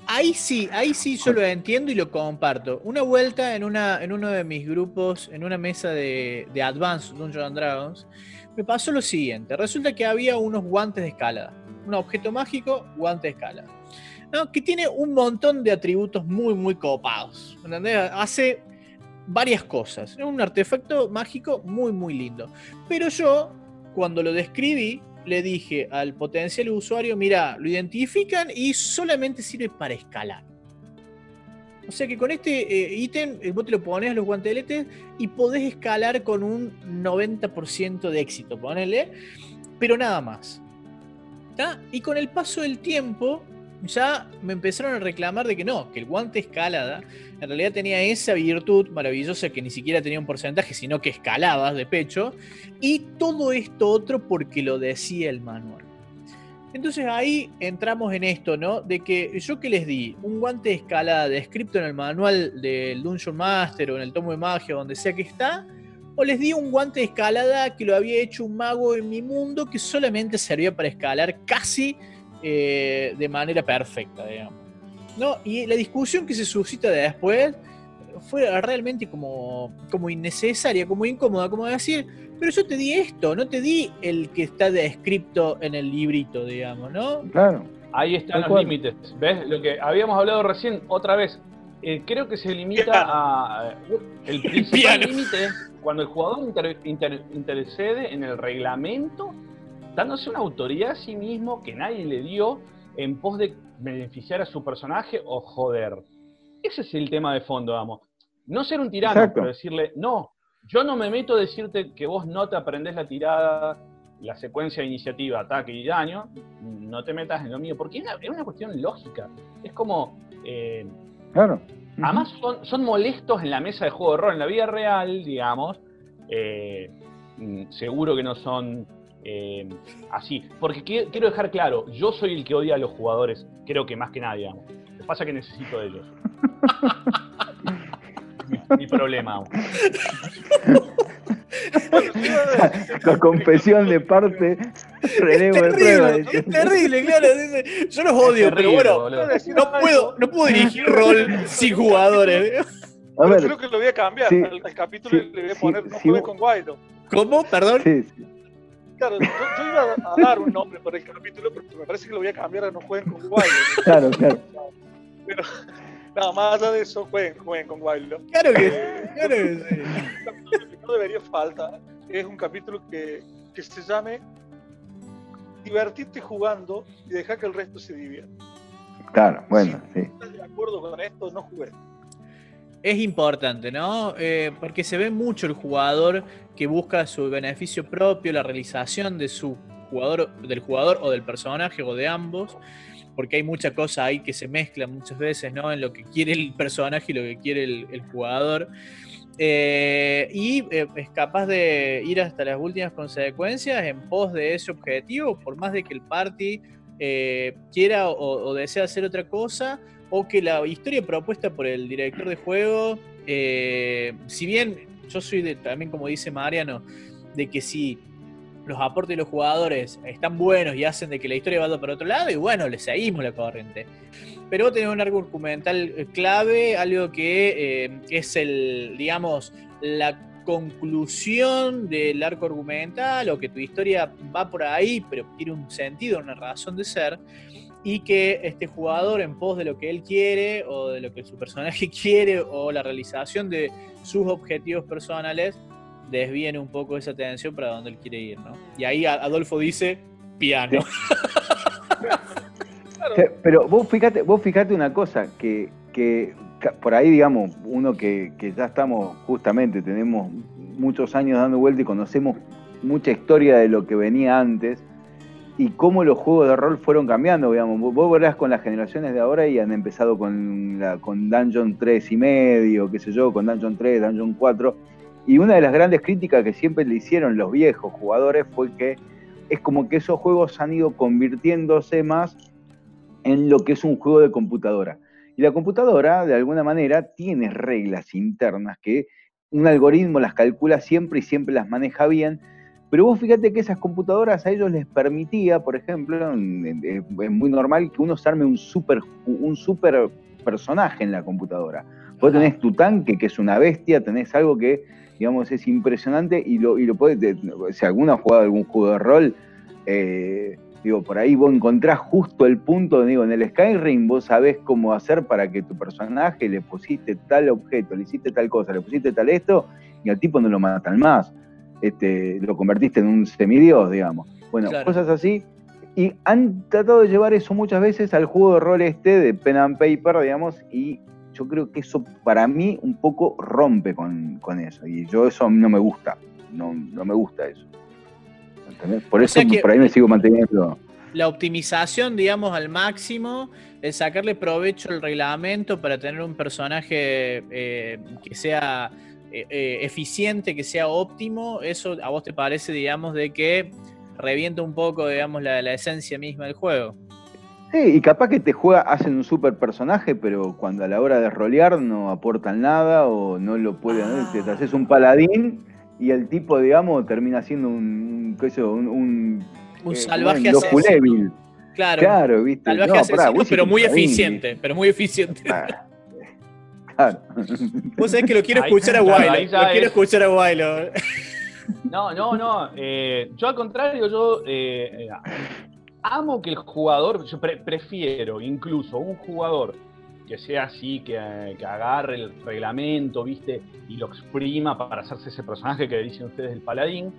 Speaker 2: ahí sí, ahí sí yo lo entiendo y lo comparto. Una vuelta en, una, en uno de mis grupos, en una mesa de, de Advanced Dungeons Dragons, me pasó lo siguiente. Resulta que había unos guantes de escalada. Un objeto mágico, guante de escalada. Que tiene un montón de atributos muy, muy copados. ¿entendés? Hace varias cosas. Es un artefacto mágico muy, muy lindo. Pero yo, cuando lo describí, le dije al potencial usuario, mira, lo identifican y solamente sirve para escalar. O sea que con este eh, ítem eh, vos te lo pones a los guanteletes y podés escalar con un 90% de éxito, ponele, pero nada más. Y con el paso del tiempo, ya me empezaron a reclamar de que no, que el guante escalada en realidad tenía esa virtud maravillosa que ni siquiera tenía un porcentaje, sino que escalabas de pecho, y todo esto otro porque lo decía el manual. Entonces ahí entramos en esto, ¿no? De que yo que les di un guante de escalada descrito en el manual del Dungeon Master o en el tomo de magia, donde sea que está, o les di un guante de escalada que lo había hecho un mago en mi mundo que solamente servía para escalar casi eh, de manera perfecta, digamos. ¿no? Y la discusión que se suscita después fuera realmente como, como innecesaria, como incómoda, como decir, pero yo te di esto, no te di el que está descrito en el librito, digamos, ¿no?
Speaker 4: Claro.
Speaker 6: Ahí están los límites. ¿Ves? Lo que habíamos hablado recién, otra vez. Eh, creo que se limita a. El principal límite es cuando el jugador intercede en el reglamento, dándose una autoridad a sí mismo que nadie le dio en pos de beneficiar a su personaje o joder. Ese es el tema de fondo, vamos. No ser un tirano, pero decirle, no, yo no me meto a decirte que vos no te aprendés la tirada, la secuencia de iniciativa, ataque y daño, no te metas en lo mío, porque es una, cuestión lógica. Es como...
Speaker 4: Eh, claro.
Speaker 6: Además son, molestos en la mesa de juego de rol, en la vida real, digamos. Eh, mm, seguro que no son eh, así. Porque quiero dejar claro, yo soy el que odia a los jugadores, creo que más que nadie. Digamos. Lo que pasa que necesito de ellos. mi, problema.
Speaker 4: La confesión de parte,
Speaker 2: relevo terrible, Es terrible, claro. Yo los odio, pero bueno, no puedo, no puedo dirigir rol sin jugadores.
Speaker 5: A ver, creo que lo voy a cambiar. al, capítulo le voy a poner No juegues con Guaido.
Speaker 2: ¿Cómo? Perdón.
Speaker 5: Claro, yo, iba a dar un nombre para el capítulo, pero me parece que lo voy a cambiar a No jueguen con Guaido.
Speaker 4: Claro, claro.
Speaker 5: Pero, Nada más allá de eso, jueguen, jueguen con Wildland.
Speaker 2: Claro que sí, claro que sí.
Speaker 5: no debería faltar es un capítulo que, que se llame Divertirte jugando y dejar que el resto se divierta.
Speaker 4: Claro, bueno,
Speaker 5: si sí. ¿Estás de acuerdo con esto? No jugué.
Speaker 2: Es importante, ¿no? Eh, porque se ve mucho el jugador que busca su beneficio propio, la realización de su jugador, del jugador o del personaje o de ambos porque hay mucha cosa ahí que se mezcla muchas veces, ¿no? En lo que quiere el personaje y lo que quiere el, jugador. Eh, y eh, es capaz de ir hasta las últimas consecuencias en pos de ese objetivo, por más de que el party eh, quiera o, desea hacer otra cosa, o que la historia propuesta por el director de juego, si bien yo soy de, también como dice Mariano, de que si los aportes de los jugadores están buenos y hacen de que la historia vaya para otro lado, y bueno, le seguimos la corriente. Pero tenés un arco argumental clave, algo que eh, es el, digamos, la conclusión del arco argumental, o que tu historia va por ahí, pero tiene un sentido, una razón de ser, y que este jugador en pos de lo que él quiere, o de lo que su personaje quiere, o la realización de sus objetivos personales, desvíen un poco esa atención para donde él quiere ir, ¿no? Y ahí Adolfo dice piano.
Speaker 4: Pero vos fíjate, vos fíjate una cosa, que, por ahí, digamos, uno que, ya estamos, justamente, tenemos muchos años dando vuelta y conocemos mucha historia de lo que venía antes y cómo los juegos de rol fueron cambiando, digamos. Vos verás con las generaciones de ahora y han empezado con, la, con Dungeon 3 y medio, qué sé yo, con Dungeon 3, Dungeon 4 y una de las grandes críticas que siempre le hicieron los viejos jugadores fue que es como que esos juegos han ido convirtiéndose más en lo que es un juego de computadora. Y la computadora, de alguna manera, tiene reglas internas que un algoritmo las calcula siempre y siempre las maneja bien. Pero vos fíjate que esas computadoras a ellos les permitía, por ejemplo, es muy normal que uno se arme un super, un super personaje en la computadora. Vos tenés tu tanque, que es una bestia, tenés algo que digamos, es impresionante y lo, y lo podés, si alguno ha jugado algún juego de rol, eh, digo, por ahí vos encontrás justo el punto, digo, en el Skyrim vos sabés cómo hacer para que tu personaje le pusiste tal objeto, le hiciste tal cosa, le pusiste tal esto, y al tipo no lo matan más. Este, lo convertiste en un semidios, digamos. Bueno, cosas así. Y han tratado de llevar eso muchas veces al juego de rol este de pen and paper, digamos, y yo creo que eso para mí un poco rompe con, eso. Y yo eso no me gusta. No, me gusta eso. Por eso por ahí me sigo manteniendo.
Speaker 2: La optimización, digamos, al máximo, el sacarle provecho al reglamento para tener un personaje eh, que sea eh, eh, eficiente, que sea óptimo, eso a vos te parece, digamos, de que revienta un poco, digamos, la, la esencia misma del juego.
Speaker 4: Sí, y capaz que te juega, hacen un super personaje, pero cuando a la hora de rolear no aportan nada o no lo pueden. Ah. Te haces un paladín y el tipo, digamos, termina siendo un. qué sé un,
Speaker 2: un, un eh, salvaje asesino. Claro, claro, ¿viste? Salvaje asesino, pero muy eficiente, pero muy eficiente. Claro. Vos sabés que lo quiero escuchar a Wiley. Lo quiero escuchar a Wiley.
Speaker 6: No, no, no. Eh, yo al contrario, yo eh, amo que el jugador, yo prefiero incluso un jugador que sea así, que, agarre el reglamento, ¿viste? Y lo exprima para hacerse ese personaje que dicen ustedes el paladín,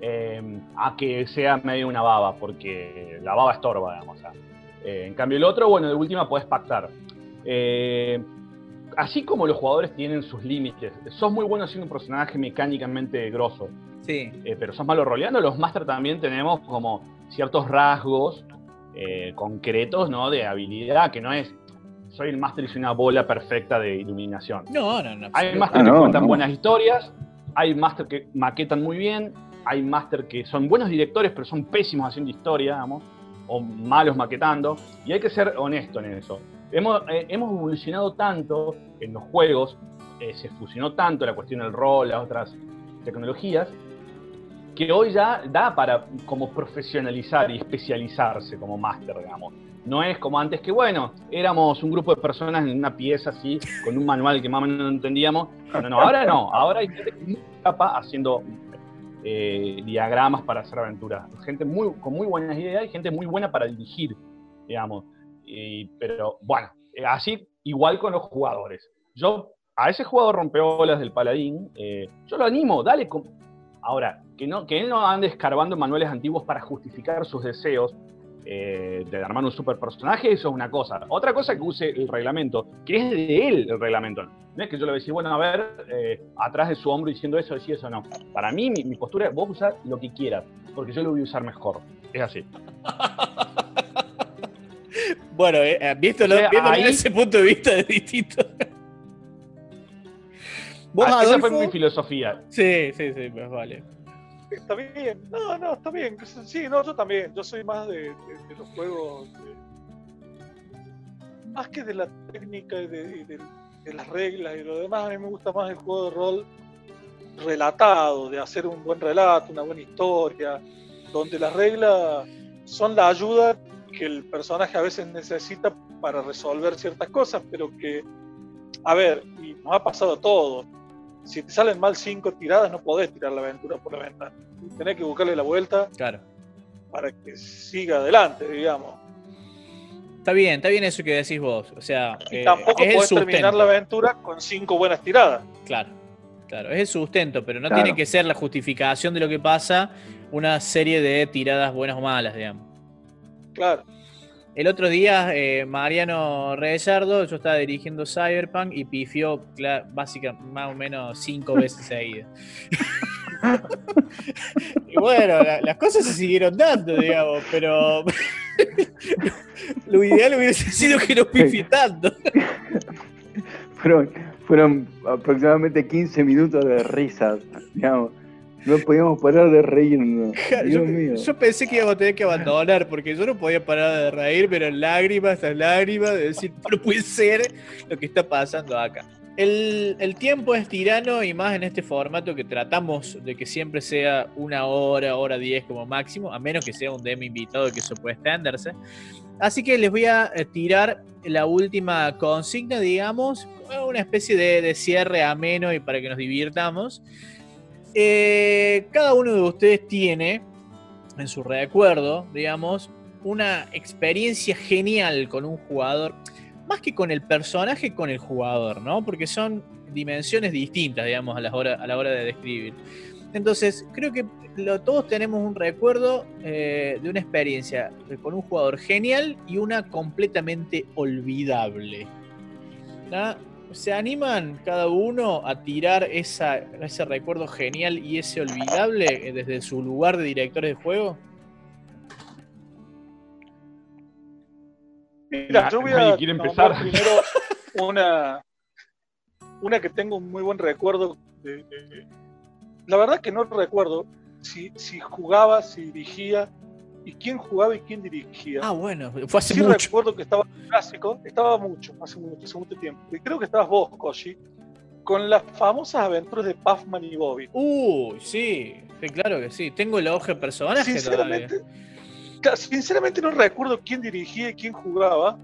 Speaker 6: eh, a que sea medio una baba, porque la baba estorba, digamos. Eh, en cambio, el otro, bueno, de última puedes pactar. Eh, así como los jugadores tienen sus límites, sos muy bueno siendo un personaje mecánicamente grosso.
Speaker 2: Sí.
Speaker 6: pero sos malo roleando, los Master también tenemos como ciertos rasgos concretos, ¿no? De habilidad, que no es soy el máster y soy una bola perfecta de iluminación.
Speaker 2: No, no, no.
Speaker 6: Hay máster que cuentan buenas historias, hay máster que maquetan muy bien, hay máster que son buenos directores pero son pésimos haciendo historia, digamos, o malos maquetando, y hay que ser honesto en eso. Hemos, eh, hemos evolucionado tanto en los juegos, eh, se fusionó tanto la cuestión del rol, las otras tecnologías, que hoy ya da para como profesionalizar y especializarse como máster, digamos. No es como antes que, bueno, éramos un grupo de personas en una pieza así, con un manual que más o menos no entendíamos. No, no, ahora no. Ahora hay gente muy capa haciendo eh, diagramas para hacer aventuras. Gente muy, con muy buenas ideas y gente muy buena para dirigir, digamos. pero bueno, así igual con los jugadores. Yo a ese jugador rompeolas del paladín, eh, yo lo animo, dale. Ahora, que, no, que él no ande escarbando manuales antiguos para justificar sus deseos, eh, de armar un super personaje, eso es una cosa. Otra cosa que use el reglamento, que es de él el reglamento. No es que yo le voy a decir, bueno, a ver, eh, atrás de su hombro diciendo eso, decir eso, no. Para mí, mi, postura es, vos usar lo que quieras, porque yo lo voy a usar mejor. Es así.
Speaker 2: bueno, eh, viéndolo, desde ese punto de vista es distinto.
Speaker 6: ¿Vos, ah, esa fue mi filosofía.
Speaker 2: Sí, sí, sí, pues vale
Speaker 5: está bien. No, no, está bien. Sí, no, yo también. Yo soy más de, los juegos. más que de la técnica y de, las reglas y lo demás, a mí me gusta más el juego de rol relatado, de hacer un buen relato, una buena historia, donde las reglas son la ayuda que el personaje a veces necesita para resolver ciertas cosas, pero que, a ver, y nos ha pasado a todos si te salen mal cinco tiradas, no podés tirar la aventura por la ventana. Tenés que buscarle la vuelta
Speaker 2: claro.
Speaker 5: para que siga adelante, digamos.
Speaker 2: Está bien, está bien eso que decís vos. O sea,
Speaker 5: eh, tampoco podés terminar la aventura con cinco buenas tiradas.
Speaker 2: Claro, claro, es el sustento, pero no tiene que ser la justificación de lo que pasa una serie de tiradas buenas o malas, digamos.
Speaker 5: Claro.
Speaker 2: El otro día, eh, Mariano Reyardo, yo estaba dirigiendo Cyberpunk y pifió básicamente más o menos cinco veces seguidas. y bueno, las cosas se siguieron dando, digamos, pero lo ideal hubiese sido que no pifie tanto.
Speaker 4: fueron, fueron aproximadamente 15 minutos de risas, digamos. No podíamos parar de reírnos.
Speaker 2: Dios mío. yo, pensé que íbamos a tener que abandonar porque yo no podía parar de reír, pero lágrimas, lágrimas, de decir, no puede ser lo que está pasando acá. El, el, tiempo es tirano y más en este formato que tratamos de que siempre sea una hora, hora diez como máximo, a menos que sea un demo invitado que eso puede extenderse. Así que les voy a eh, tirar la última consigna, digamos, una especie de, de cierre ameno y para que nos divirtamos. Eh, cada uno de ustedes tiene en su recuerdo, digamos, una experiencia genial con un jugador, más que con el personaje, con el jugador, ¿no? Porque son dimensiones distintas, digamos, a la hora, de describir. Entonces, creo que todos tenemos un recuerdo eh, de una experiencia con un jugador genial y una completamente olvidable. ¿no? ¿Se animan cada uno a tirar ese recuerdo genial y ese olvidable eh, desde su lugar de directores de juego?
Speaker 5: Mira, yo voy a empezar primero una, una que tengo un muy buen recuerdo. la verdad que no recuerdo si, si jugaba, si dirigía, y quién jugaba y quién dirigía.
Speaker 2: Ah, bueno, fue hace sí mucho.
Speaker 5: recuerdo que estaba clásico, estaba mucho, hace mucho, hace mucho tiempo. Y creo que estabas vos, Koshi, con las famosas aventuras de Puffman y Bobby.
Speaker 2: Uy, sí, sí, claro que sí. Tengo la hoja de personaje
Speaker 5: sinceramente, Sinceramente no recuerdo quién dirigía y quién jugaba,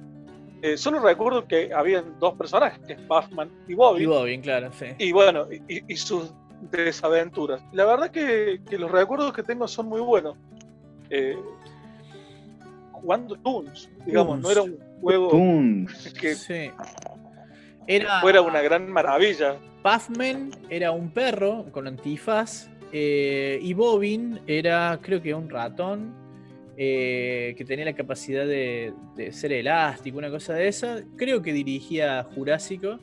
Speaker 5: Eh, solo recuerdo que habían dos personajes, que es Puffman y Bobby.
Speaker 2: Y Bobby, claro, sí.
Speaker 5: Y bueno, y, sus desaventuras. La verdad que, los recuerdos que tengo son muy buenos. Eh, jugando Toons, digamos, no era un juego que era, fuera una gran maravilla.
Speaker 2: Puffman era un perro con antifaz eh, y Bobin era, creo que un ratón eh, que tenía la capacidad de, ser elástico, una cosa de esa. Creo que dirigía Jurásico.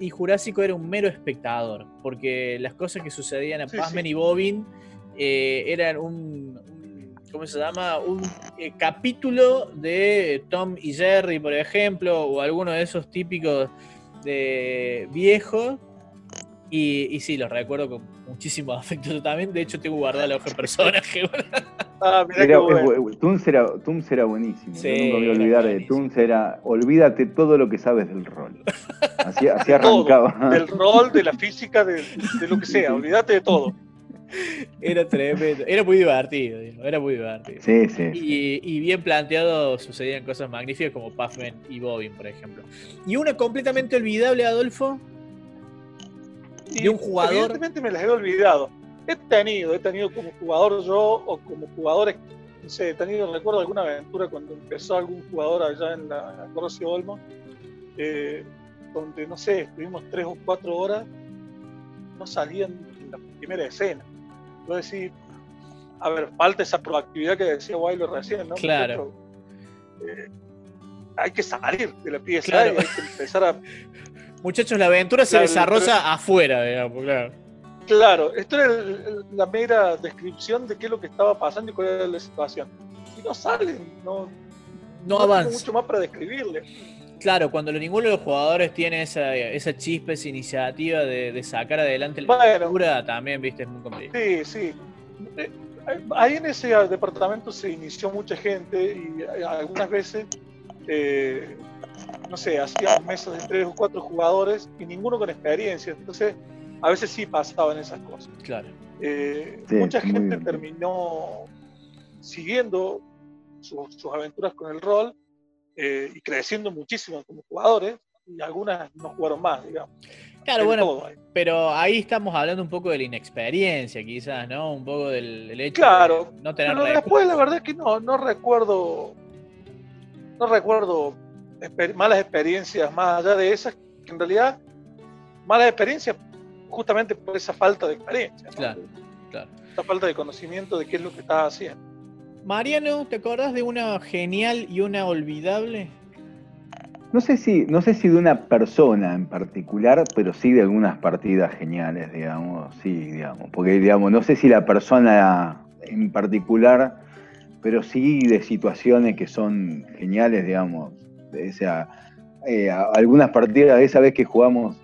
Speaker 2: Y Jurásico era un mero espectador, porque las cosas que sucedían a Puffman y Bobin eh, eran un, ¿cómo se llama? Un capítulo de Tom y Jerry, por ejemplo, o alguno de esos típicos de viejos y, y, sí, los recuerdo con muchísimo afecto también. De hecho, tengo guardado la hoja personaje.
Speaker 4: ah, mirá era, Toons, era, era, buenísimo. Sí, nunca me voy a olvidar de Toons. Era olvídate todo lo que sabes del rol. Así, así arrancaba.
Speaker 5: del rol, de la física, de, de lo que sea. Olvídate de todo.
Speaker 2: Era tremendo, era muy divertido, era muy divertido.
Speaker 4: Sí, sí.
Speaker 2: Y, y, bien planteado sucedían cosas magníficas como Puffman y Bobbin, por ejemplo. Y una completamente olvidable, Adolfo,
Speaker 5: y un jugador. Evidentemente me las he olvidado. He tenido, he tenido como jugador yo o como jugadores, no sé, he tenido, recuerdo alguna aventura cuando empezó algún jugador allá en la, Corosio Olmo, eh, donde, no sé, estuvimos tres o cuatro horas, no salían en la primera escena. Yo decir, a ver, falta esa proactividad que decía Wiley recién, ¿no?
Speaker 2: Claro.
Speaker 5: Eh, hay que salir de la pieza y hay que empezar a
Speaker 2: Muchachos, la aventura se desarrolla afuera, digamos, claro.
Speaker 5: Claro, esto era la mera descripción de qué es lo que estaba pasando y cuál era la situación. Y no salen, no,
Speaker 2: no, avanza.
Speaker 5: mucho más para describirle.
Speaker 2: Claro, cuando ninguno de los jugadores tiene esa, esa chispa, esa iniciativa de, sacar adelante la aventura, también, viste, es muy complicado.
Speaker 5: Sí, sí. Eh, ahí en ese departamento se inició mucha gente y eh, algunas veces eh, no sé, hacíamos mesas de tres o cuatro jugadores y ninguno con experiencia. Entonces, a veces sí pasaban esas cosas.
Speaker 2: Claro.
Speaker 5: Eh, mucha gente terminó siguiendo sus aventuras con el rol eh, y creciendo muchísimo como jugadores y algunas no jugaron más, digamos.
Speaker 2: Claro, bueno, pero ahí estamos hablando un poco de la inexperiencia, quizás, ¿no? Un poco del, hecho
Speaker 5: claro,
Speaker 2: de no tener.
Speaker 5: Pero después, la verdad es que no, no recuerdo, no recuerdo malas experiencias más allá de esas, que en realidad malas experiencias justamente por esa falta de experiencia.
Speaker 2: Claro, claro.
Speaker 5: Esa falta de conocimiento de qué es lo que estás haciendo.
Speaker 2: Mariano, ¿te acordás de una genial y una olvidable?
Speaker 4: No sé si, no sé si de una persona en particular, pero sí de algunas partidas geniales, digamos, sí, digamos, porque digamos, no sé si la persona en particular, pero sí de situaciones que son geniales, digamos. O sea, eh, algunas partidas esa vez que jugamos,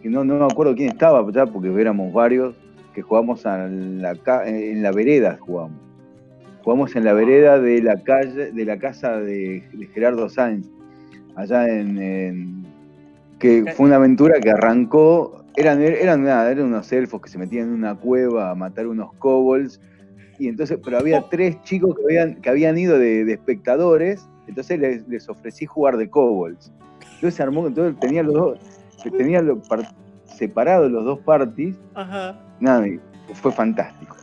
Speaker 4: que no, no me acuerdo quién estaba ya, porque éramos varios, que jugamos en la, en la vereda, jugamos. Jugamos en la vereda de la calle, de la casa de, Gerardo Sáenz, allá en, que fue una aventura que arrancó, eran, eran, nada, eran unos elfos que se metían en una cueva a matar unos kobolds, y entonces, pero había oh. tres chicos que habían, que habían ido de espectadores entonces les, ofrecí jugar de kobolds. Entonces se armó, entonces tenía los dos, tenía separados los dos parties.
Speaker 2: Ajá.
Speaker 4: Nada, fue fantástico.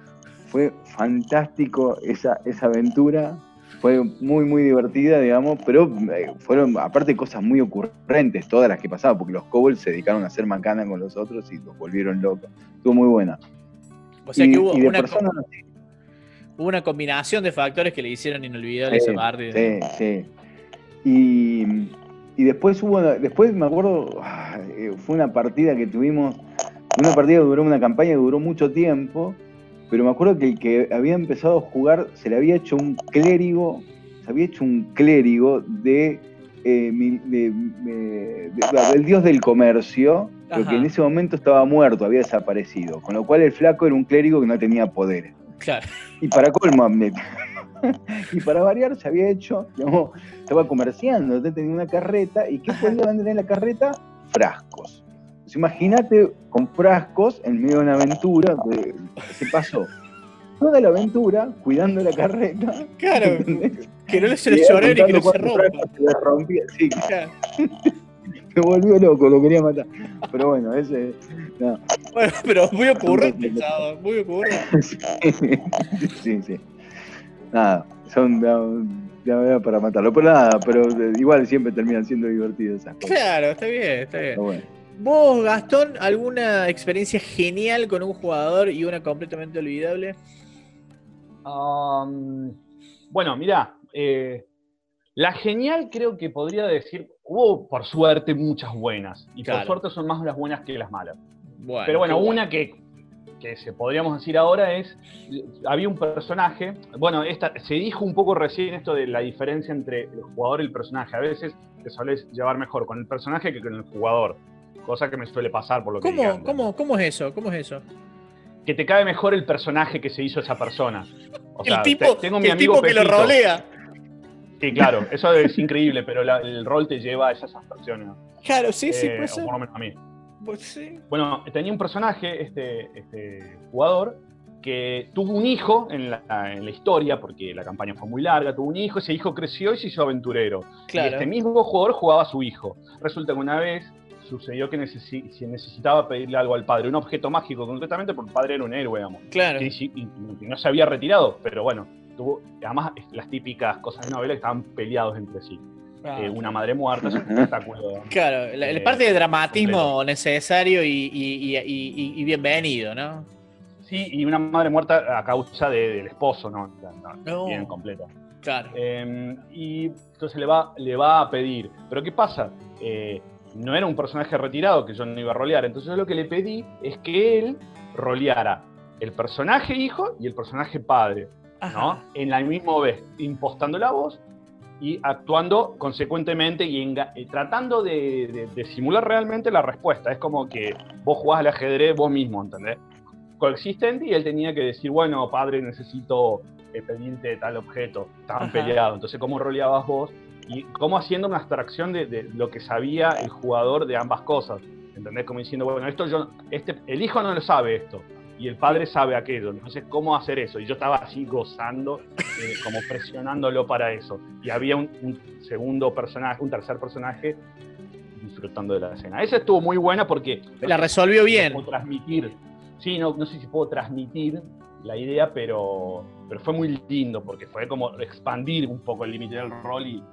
Speaker 4: Fue fantástico esa, esa aventura. Fue muy, muy divertida, digamos, pero eh, fueron, aparte, cosas muy ocurrentes, todas las que pasaban, porque los kobolds se dedicaron a hacer macana con los otros y los volvieron locos. Estuvo muy buena.
Speaker 2: O sea que hubo una, Hubo una combinación de factores que le hicieron inolvidable ese barrio.
Speaker 4: Sí, sí. Y, y, después hubo, después me acuerdo, ah, eh, fue una partida que tuvimos, una partida que duró una campaña que duró mucho tiempo, pero me acuerdo que el que había empezado a jugar se le había hecho un clérigo, se había hecho un clérigo de, eh, del dios del comercio, pero que en ese momento estaba muerto, había desaparecido, con lo cual el flaco era un clérigo que no tenía poderes. Y para colmo, y para variar se había hecho, estaba comerciando, tenía una carreta, ¿y qué podía vender en la carreta? Frascos. Imagínate con frascos en medio de una aventura, ¿qué pasó? toda la aventura cuidando la carreta.
Speaker 2: Claro, que no le se le llore y que no se rompa. Se rompía,
Speaker 4: sí. Me volvió loco, lo quería matar. Pero bueno, ese. No.
Speaker 2: Bueno, pero muy ocurrente, muy ocurrente.
Speaker 4: sí, sí. Nada, son ya, para matarlo. Pero nada, pero igual siempre terminan siendo divertidos esas
Speaker 2: cosas. Claro, está bien, está bien. ¿Vos, Gastón, alguna experiencia genial con un jugador y una completamente olvidable?
Speaker 6: Um, bueno, mira, eh, la genial creo que podría decir, hubo por suerte muchas buenas, y por suerte son más las buenas que las malas. Pero bueno, una que, que se podríamos decir ahora es, había un personaje, bueno, esta, se dijo un poco recién esto de la diferencia entre el jugador y el personaje. A veces te sueles llevar mejor con el personaje que con el jugador, cosa que me suele pasar por lo
Speaker 2: que... ¿Cómo, ¿cómo, ¿Cómo es eso? ¿Cómo es eso?
Speaker 6: Que te cae mejor el personaje que se hizo esa persona.
Speaker 2: el tipo, tengo mi el tipo que lo rolea.
Speaker 6: Sí, claro, eso es increíble, pero el rol te lleva a esas abstracciones.
Speaker 2: Claro, sí, sí, pues. Por lo menos
Speaker 6: a mí. Pues bueno, tenía un personaje, este, este jugador, que tuvo un hijo en la, historia, porque la campaña fue muy larga, tuvo un hijo, ese hijo creció y se hizo aventurero. Claro. Y este mismo jugador jugaba a su hijo. Resulta que una vez sucedió que necesitaba pedirle algo al padre, un objeto mágico concretamente, porque el padre era un héroe, digamos.
Speaker 2: Claro.
Speaker 6: Y, no se había retirado, pero bueno, tuvo, además las típicas cosas de novela estaban peleados entre sí. Eh, una madre muerta es un espectáculo.
Speaker 2: Claro, el eh, parte de dramatismo necesario y, bienvenido, ¿no?
Speaker 6: Sí, y una madre muerta a causa del esposo, ¿no? Bien completa.
Speaker 2: Claro.
Speaker 6: Em, y entonces le va, le va a pedir. Pero ¿qué pasa? Eh, no era un personaje retirado que yo no iba a rolear. Entonces yo lo que le pedí es que él roleara el personaje hijo y el personaje padre. ¿no? En la misma vez, impostando la voz y actuando consecuentemente y, tratando de, simular realmente la respuesta. Es como que vos jugás al ajedrez vos mismo, ¿entendés? Coexistente y él tenía que decir, bueno, padre, necesito pedirte tal objeto. Estaban peleados. Entonces, ¿cómo roleabas vos? Y cómo haciendo una abstracción de, lo que sabía el jugador de ambas cosas. ¿Entendés? Como diciendo, bueno, esto yo, este, el hijo no lo sabe esto y el padre sabe aquello. Entonces, ¿cómo hacer eso? Y yo estaba así gozando, eh, como presionándolo para eso. Y había un, segundo personaje, un tercer personaje disfrutando de la escena. Esa estuvo muy buena porque...
Speaker 2: La resolvió bien.
Speaker 6: Puedo transmitir. Sí, no, no sé si puedo transmitir la idea, pero, pero fue muy lindo porque fue como expandir un poco el límite del rol y,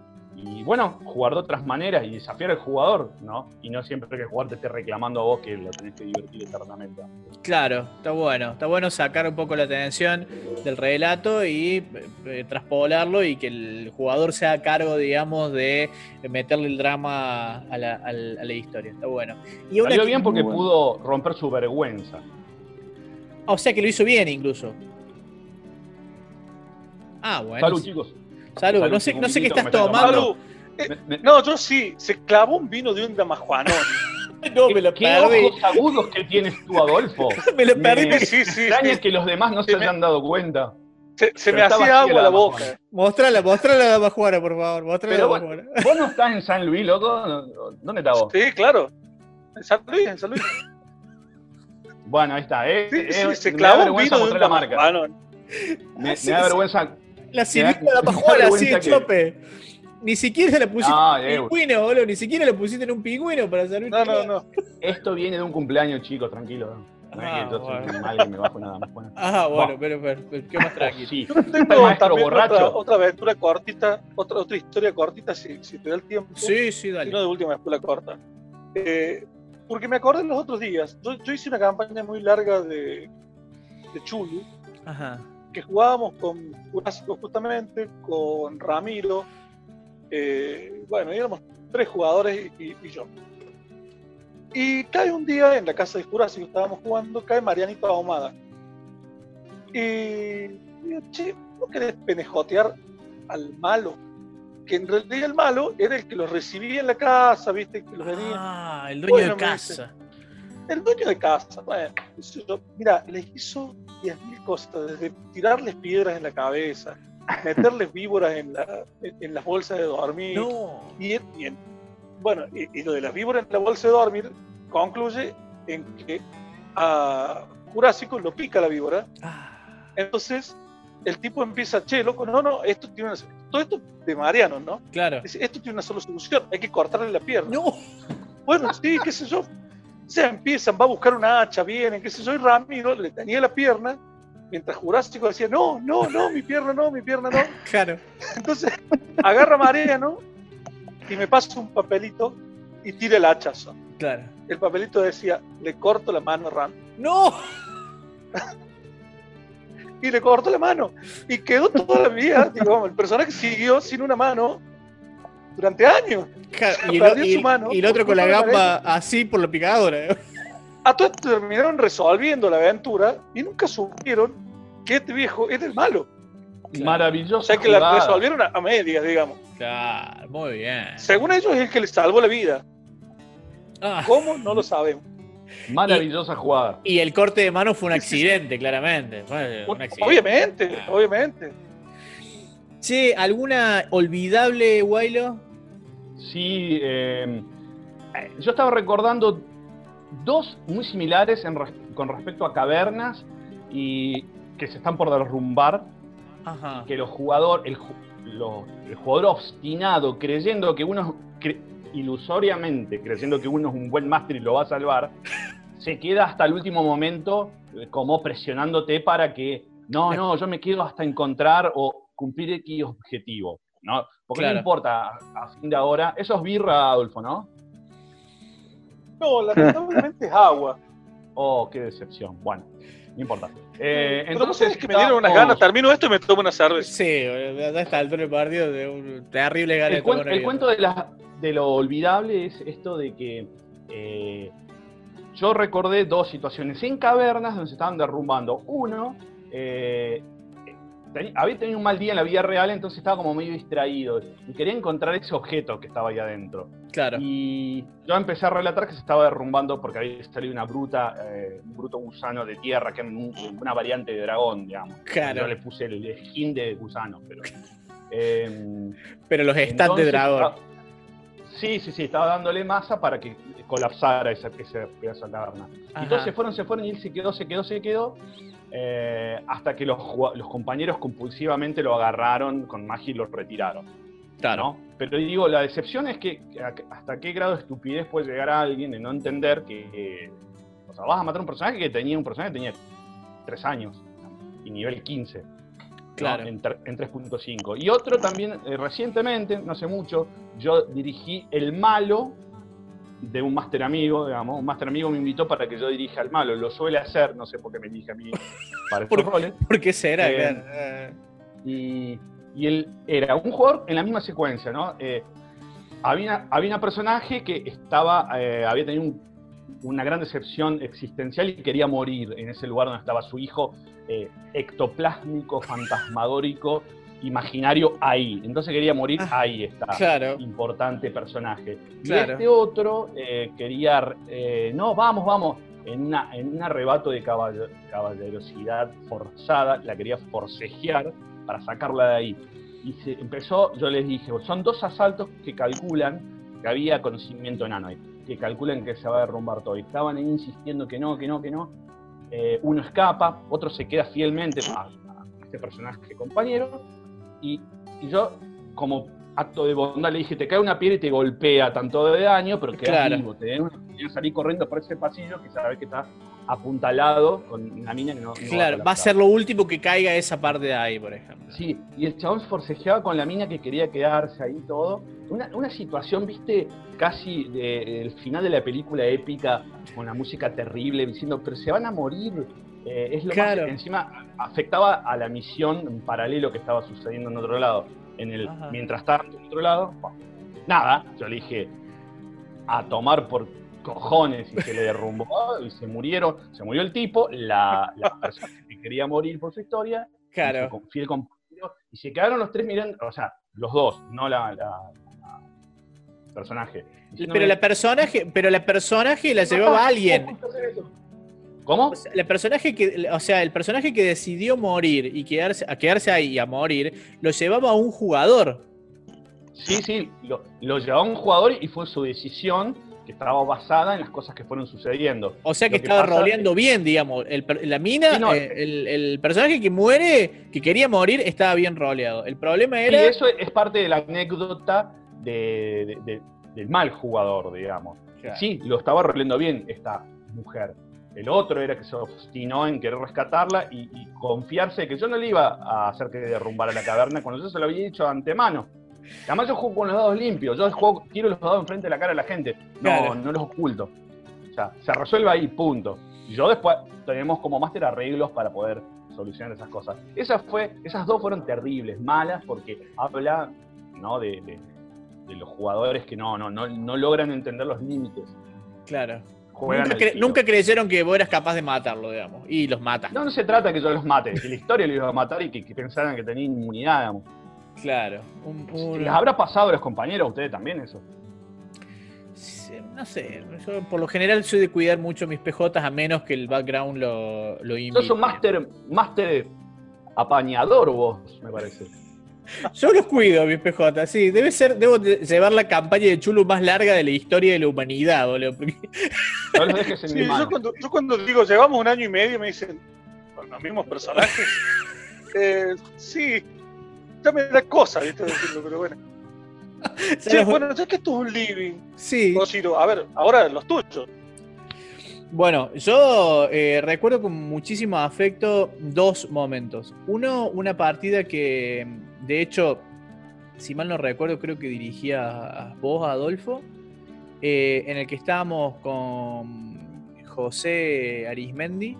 Speaker 6: y bueno, jugar de otras maneras y desafiar al jugador, ¿no? Y no siempre que el jugador te esté reclamando a vos que lo tenés que divertir eternamente.
Speaker 2: Claro, está bueno. Está bueno sacar un poco la atención del relato y eh, traspolarlo y que el jugador sea a cargo, digamos, de meterle el drama a la, historia. Está bueno.
Speaker 6: Y Salió bien porque pudo romper su vergüenza.
Speaker 2: O sea que lo hizo bien incluso. Ah, bueno.
Speaker 6: Salud, chicos.
Speaker 2: Salud, no sé, no sé qué estás tomando.
Speaker 5: Eh, no, yo sí, se clavó un vino de un damajuanón.
Speaker 2: no, me lo
Speaker 6: ¿Qué ojos agudos que tienes tú, Adolfo?
Speaker 2: me lo perdí. Me,
Speaker 6: sí, sí, extraña que los demás no se, hayan dado cuenta.
Speaker 5: Se, me hacía agua la boca.
Speaker 2: Mostrala, mostrala la damajuana, por favor. Mostrala la damajuana.
Speaker 6: ¿Vos no estás en San Luis, loco? ¿Dónde estás vos?
Speaker 5: Sí, claro. En San Luis, en San Luis.
Speaker 6: Bueno, ahí está. Eh,
Speaker 5: sí, eh, se clavó un vino de un
Speaker 6: la marca. Me, me da vergüenza
Speaker 2: la sirvienta de la pajuana así, chope. Ni siquiera le pusiste en un pingüino, boludo. Ni siquiera le pusiste en un pingüino para servir.
Speaker 5: No, no, no.
Speaker 6: Esto viene de un cumpleaños, chicos, tranquilo. No es que yo soy bueno. me bajo nada más. Bueno.
Speaker 2: Ah, bueno, pero, pero, pero, qué más tranquilo.
Speaker 5: Sí. Yo tengo también otra, otra, aventura cortita, otra, otra historia cortita, si, si te da el tiempo.
Speaker 2: Sí, sí, dale.
Speaker 5: Si no, de última escuela corta. Eh, porque me acordé los otros días. Yo, yo hice una campaña muy larga de, de Chulu. Ajá que jugábamos con Jurásico justamente, con Ramiro, eh, bueno, éramos tres jugadores y, yo. Y cae un día en la casa de Jurásico, estábamos jugando, cae Marianito Ahumada. Y digo, che, ¿no querés penejotear al malo? Que en realidad el malo era el que los recibía en la casa, ¿viste? Que los venía.
Speaker 2: Ah, el dueño de casa.
Speaker 5: El dueño de casa, bueno, mira, les hizo 10.000 cosas, desde tirarles piedras en la cabeza, meterles víboras en, la, en, las bolsas de dormir. Y, bueno, y, lo de las víboras en la bolsa de dormir concluye en que a Jurásico lo pica la víbora. Ah. Entonces, el tipo empieza, che, loco, no, no, esto tiene una, todo esto de Mariano, ¿no?
Speaker 2: Claro.
Speaker 5: Dice, esto tiene una sola solución, hay que cortarle la pierna.
Speaker 2: No.
Speaker 5: Bueno, sí, qué sé yo. Se empiezan, va a buscar una hacha, vienen, qué sé yo, y Ramiro le tenía la pierna, mientras Jurásico decía, no, no, no, mi pierna no, mi pierna no.
Speaker 2: Claro.
Speaker 5: Entonces, agarra a Mariano y me pasa un papelito y tira el hachazo.
Speaker 2: Claro.
Speaker 5: El papelito decía, le corto la mano a Ram.
Speaker 2: ¡No!
Speaker 5: y le cortó la mano. Y quedó toda la vida, digo, el personaje siguió sin una mano durante años.
Speaker 2: y, el, otro con la gamba así por la picadora.
Speaker 5: A todos terminaron resolviendo la aventura y nunca supieron que este viejo es el malo.
Speaker 6: Maravilloso.
Speaker 5: O sea que la resolvieron a, medias, digamos.
Speaker 2: Claro, muy bien.
Speaker 5: Según ellos es el que le salvó la vida. Ah. ¿Cómo? No lo sabemos.
Speaker 6: Maravillosa jugada.
Speaker 2: Y el corte de mano fue un accidente, claramente.
Speaker 5: Obviamente, ah. obviamente.
Speaker 2: Sí, ¿alguna olvidable, Wailo?
Speaker 6: Sí, em, yo estaba recordando dos muy similares con respecto a cavernas y que se están por derrumbar. Que los jugador, el, el jugador obstinado, creyendo que uno ilusoriamente, creyendo que uno es un buen máster y lo va a salvar, se queda hasta el último momento eh, como presionándote para que, no, no, yo me quedo hasta encontrar o cumplir X objetivo, ¿no? Porque no importa, a fin de ahora, eso es birra, Adolfo, ¿no?
Speaker 5: No, lamentablemente es agua.
Speaker 6: Oh, qué decepción. Bueno, no importa.
Speaker 5: Eh, entonces, es que me dieron unas ganas, termino esto y me tomo una cerveza.
Speaker 2: Sí, ya está el partido de un terrible
Speaker 6: ganas. El, el cuento de lo olvidable es esto de que eh, yo recordé dos situaciones en cavernas donde se estaban derrumbando. Uno, eh, había tenido un mal día en la vida real, entonces estaba como medio distraído y quería encontrar ese objeto que estaba ahí adentro.
Speaker 2: Claro.
Speaker 6: Y yo empecé a relatar que se estaba derrumbando porque había salido una bruta, eh, un bruto gusano de tierra, que es una variante de dragón, digamos.
Speaker 2: Claro.
Speaker 6: Yo le puse el skin de gusano, pero.
Speaker 2: pero los stats de dragón.
Speaker 6: Sí, sí, sí, estaba dándole masa para que colapsara ese, ese pedazo de caverna. Entonces se fueron, se fueron y él se quedó, se quedó, se quedó, eh, hasta que los, compañeros compulsivamente lo agarraron con magia y lo retiraron.
Speaker 2: Claro.
Speaker 6: Pero digo, la decepción es que hasta qué grado de estupidez puede llegar a alguien de no entender que, o sea, vas a matar a un personaje que tenía un personaje que tenía tres años y nivel 15
Speaker 2: claro.
Speaker 6: en, 3.5. Y otro también, eh, recientemente, no hace mucho, yo dirigí El Malo de un máster amigo, digamos. Un máster amigo me invitó para que yo dirija El Malo. Lo suele hacer, no sé por qué me dirige a mí para estos roles.
Speaker 2: ¿Por qué será?
Speaker 6: Eh, y, y, él era un jugador en la misma secuencia, ¿no? Eh, había, había una personaje que estaba, había tenido una gran decepción existencial y quería morir en ese lugar donde estaba su hijo eh, ectoplásmico, fantasmagórico, imaginario ahí. Entonces quería morir, ah, ahí está.
Speaker 2: Claro.
Speaker 6: Importante personaje. Y este otro eh, quería, eh, no, vamos, vamos, en, una, en un arrebato de caballerosidad forzada, la quería forcejear para sacarla de ahí. Y se empezó, yo les dije, son dos asaltos que calculan que había conocimiento enano ahí, que calculan que se va a derrumbar todo. Y estaban ahí insistiendo que no, que no, que no. Eh, uno escapa, otro se queda fielmente a, este personaje compañero, y, yo, como acto de bondad, le dije, te cae una piedra y te golpea tanto de daño, pero quedas vivo, te que salir corriendo por ese pasillo que sabes que está apuntalado con una mina que no...
Speaker 2: claro, va a, ser lo último que caiga esa parte de ahí, por ejemplo.
Speaker 6: Sí, y el chabón forcejeaba con la mina que quería quedarse ahí todo. Una, una situación, viste, casi del final de la película épica, con la música terrible, diciendo, pero se van a morir. Eh, es lo claro. que encima afectaba a la misión en paralelo que estaba sucediendo en otro lado. En el, mientras tanto, en otro lado, nada, yo le dije, a tomar por cojones y se le derrumbó y se murieron, se murió el tipo, la, persona que quería morir por su historia,
Speaker 2: claro.
Speaker 6: fiel compañero, y se quedaron los tres mirando, o sea, los dos, no la, personaje.
Speaker 2: Pero la personaje, pero la personaje la llevaba a alguien.
Speaker 6: ¿Cómo?
Speaker 2: el personaje que, o sea, el personaje que decidió morir y quedarse, a quedarse ahí y a morir, lo llevaba a un jugador.
Speaker 6: Sí, sí, lo, lo llevaba a un jugador y fue su decisión que estaba basada en las cosas que fueron sucediendo.
Speaker 2: O sea que, estaba roleando bien, digamos. la mina, eh, el, personaje que muere, que quería morir, estaba bien roleado. El problema era.
Speaker 6: Y eso es parte de la anécdota del mal jugador, digamos. Sí, lo estaba roleando bien esta mujer. El otro era que se obstinó en querer rescatarla y, confiarse que yo no le iba a hacer que derrumbara la caverna cuando yo se lo había dicho de antemano. Además yo juego con los dados limpios, yo juego, tiro los dados enfrente de la cara de la gente, no, no los oculto. O sea, se resuelve ahí, punto. Y yo después tenemos como máster arreglos para poder solucionar esas cosas. Esas, fue, esas dos fueron terribles, malas, porque habla ¿no? de, de, los jugadores que no, no, no, no logran entender los límites.
Speaker 2: Claro. Nunca, creyeron que vos eras capaz de matarlo, digamos, y los mata.
Speaker 6: No, no se trata que yo los mate, que la historia los iba a matar y que, pensaran que tenían inmunidad, digamos.
Speaker 2: Claro.
Speaker 6: ¿Les habrá pasado a los compañeros a ustedes también eso?
Speaker 2: no sé, yo por lo general soy de cuidar mucho mis PJs a menos que el background lo, lo invite.
Speaker 6: Sos un máster apañador vos, me parece.
Speaker 2: Yo los cuido, mis PJ, sí. Debe ser, debo llevar la campaña de Chulu más larga de la historia de la humanidad, boludo.
Speaker 5: No los dejes en mi mano. Yo, cuando, yo cuando, digo, llevamos un año y medio, me dicen, con los mismos personajes. eh, sí, ya me da cosa, ¿viste? Decirlo, pero bueno. Sí, bueno, ya que esto es un living.
Speaker 2: Sí.
Speaker 5: a ver, ahora los tuyos.
Speaker 2: Bueno, yo eh, recuerdo con muchísimo afecto dos momentos. Uno, una partida que, de hecho, si mal no recuerdo, creo que dirigía vos, Adolfo, eh, en el que estábamos con José Arismendi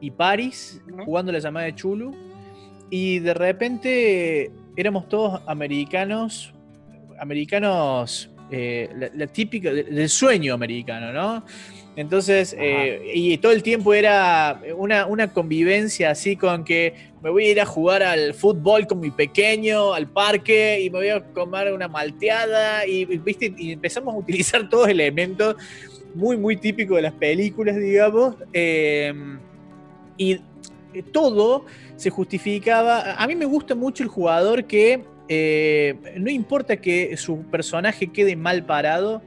Speaker 2: y Paris jugando la llamada de Chulu. Y de repente éramos todos americanos, americanos, eh, la, típica del sueño americano, ¿no? Entonces, eh, y todo el tiempo era una, convivencia así con que me voy a ir a jugar al fútbol con mi pequeño, al parque, y me voy a comer una malteada, y, ¿viste? y empezamos a utilizar todos elementos muy, muy típicos de las películas, digamos. Em, y eh, todo se justificaba. A mí me gusta mucho el jugador que eh, no importa que su personaje quede mal parado,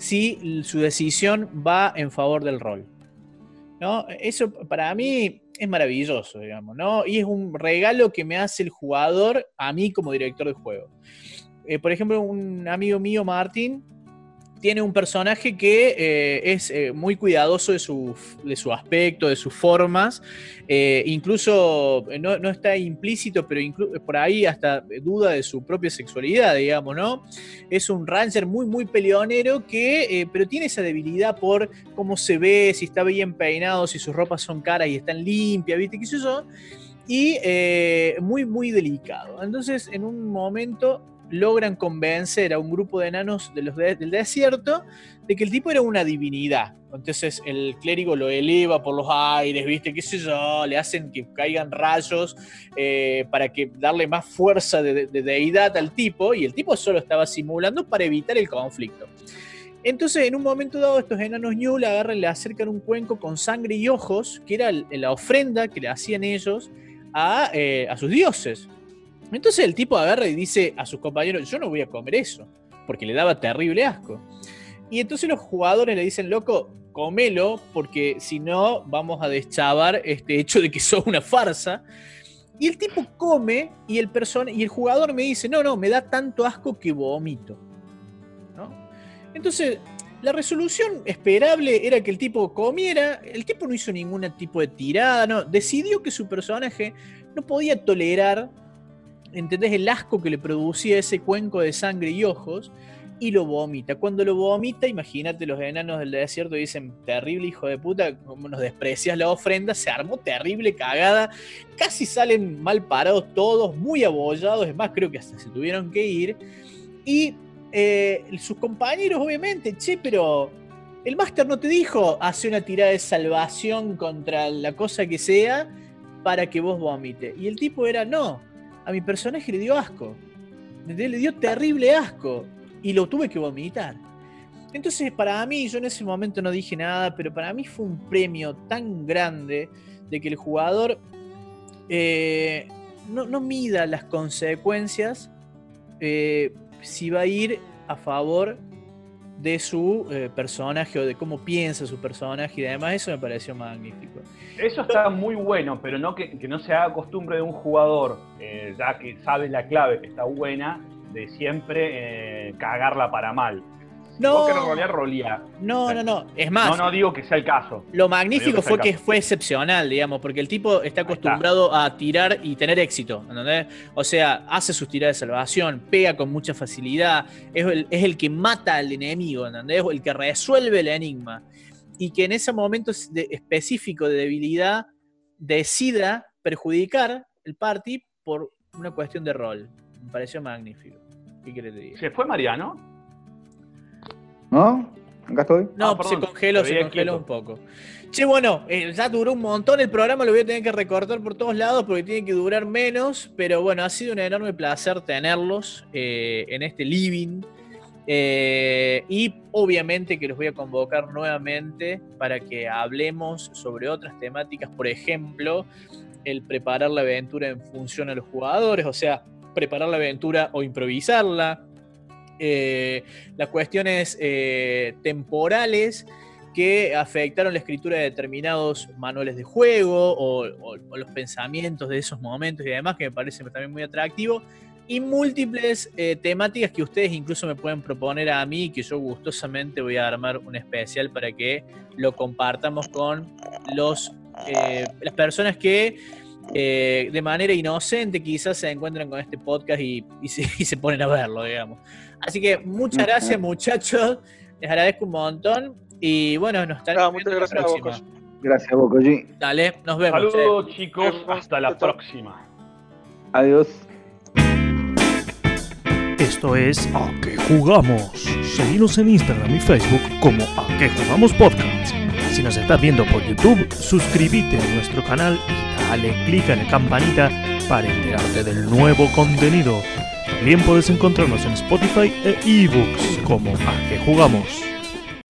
Speaker 2: si su decisión va en favor del rol. ¿no? Eso para mí es maravilloso, digamos, ¿no? Y es un regalo que me hace el jugador a mí como director de juego. Eh, por ejemplo, un amigo mío, Martín, tiene un personaje que eh, es eh, muy cuidadoso de su, de su, aspecto, de sus formas, eh, incluso no, está implícito, pero por ahí hasta duda de su propia sexualidad, digamos, ¿no? Es un ranger muy, muy peleonero que, pero tiene esa debilidad por cómo se ve, si está bien peinado, si sus ropas son caras y están limpias, ¿viste? ¿Qué sé yo? Y muy, muy delicado. Entonces, en un momento logran convencer a un grupo de enanos del desierto de que el tipo era una divinidad. Entonces el clérigo lo eleva por los aires, ¿viste? ¿Qué sé yo? Le hacen que caigan rayos eh, para que darle más fuerza de, deidad al tipo, y el tipo solo estaba simulando para evitar el conflicto. Entonces, en un momento dado, estos enanos Ñu le agarran, le acercan un cuenco con sangre y ojos, que era la ofrenda que le hacían ellos a, eh, a sus dioses. Entonces el tipo agarra y dice a sus compañeros, yo no voy a comer eso, porque le daba terrible asco. Y entonces los jugadores le dicen, loco, comelo, porque si no vamos a deschavar este hecho de que sos una farsa. Y el tipo come y el, y el jugador me dice, no, no, me da tanto asco que vomito. Entonces, la resolución esperable era que el tipo comiera, el tipo no hizo ningún tipo de tirada, no, decidió que su personaje no podía tolerar ¿entendés? El asco que le producía ese cuenco de sangre y ojos y lo vomita. Cuando lo vomita, imagínate, los enanos del desierto dicen, terrible hijo de puta, como nos desprecias la ofrenda, se armó terrible cagada, casi salen mal parados todos, muy abollados, es más, creo que hasta se tuvieron que ir. Y eh, sus compañeros, obviamente, che, pero el máster no te dijo, hace una tirada de salvación contra la cosa que sea para que vos vomite. Y el tipo era, no, a mi personaje le dio asco. Le dio terrible asco. Y lo tuve que vomitar. Entonces, para mí, yo en ese momento no dije nada, pero para mí fue un premio tan grande de que el jugador eh, no, mida las consecuencias eh, si va a ir a favor de su eh, personaje o de cómo piensa su personaje y además eso me pareció magnífico.
Speaker 6: Eso está muy bueno, pero no que, no se haga costumbre de un jugador, eh, ya que sabe la clave que está buena, de siempre eh, cagarla para mal.
Speaker 2: No,
Speaker 6: No,
Speaker 2: no, no. Es más.
Speaker 6: No, no digo que sea el caso.
Speaker 2: Lo magnífico fue que fue excepcional, digamos, porque el tipo está acostumbrado a tirar y tener éxito. ¿entendés? O sea, hace sus tiradas de salvación, pega con mucha facilidad, es el, que mata al enemigo, ¿entendés? El que resuelve el enigma. Y que en ese momento específico de debilidad decida perjudicar el party por una cuestión de rol. Me pareció magnífico. ¿Qué querés decir?
Speaker 6: ¿Se fue Mariano?
Speaker 4: ¿No? Acá estoy.
Speaker 2: No, ah, se congeló, se congeló un poco. Che, bueno, eh, ya duró un montón el programa, lo voy a tener que recortar por todos lados porque tiene que durar menos, pero bueno, ha sido un enorme placer tenerlos eh, en este living. Eh, y obviamente que los voy a convocar nuevamente para que hablemos sobre otras temáticas, por ejemplo, el preparar la aventura en función a los jugadores, o sea, preparar la aventura o improvisarla, eh, las cuestiones eh, temporales que afectaron la escritura de determinados manuales de juego o, los pensamientos de esos momentos y demás, que me parece también muy atractivo. Y múltiples eh, temáticas que ustedes incluso me pueden proponer a mí, que yo gustosamente voy a armar un especial para que lo compartamos con los, las personas que de manera inocente quizás se encuentran con este podcast y, se, y se ponen a verlo, digamos. Así que muchas gracias, muchachos. Les agradezco un montón. Y bueno, nos estaremos
Speaker 5: viendo la próxima.
Speaker 4: Gracias, Bocoji.
Speaker 2: Dale, nos vemos.
Speaker 6: Saludos, chicos. Hasta la próxima.
Speaker 4: Adiós.
Speaker 1: Esto es A qué jugamos. Seguimos en Instagram y Facebook como A qué jugamos podcast. Si nos estás viendo por YouTube, suscríbete a nuestro canal y dale click en la campanita para enterarte del nuevo contenido. También puedes encontrarnos en Spotify e ebooks como A que jugamos.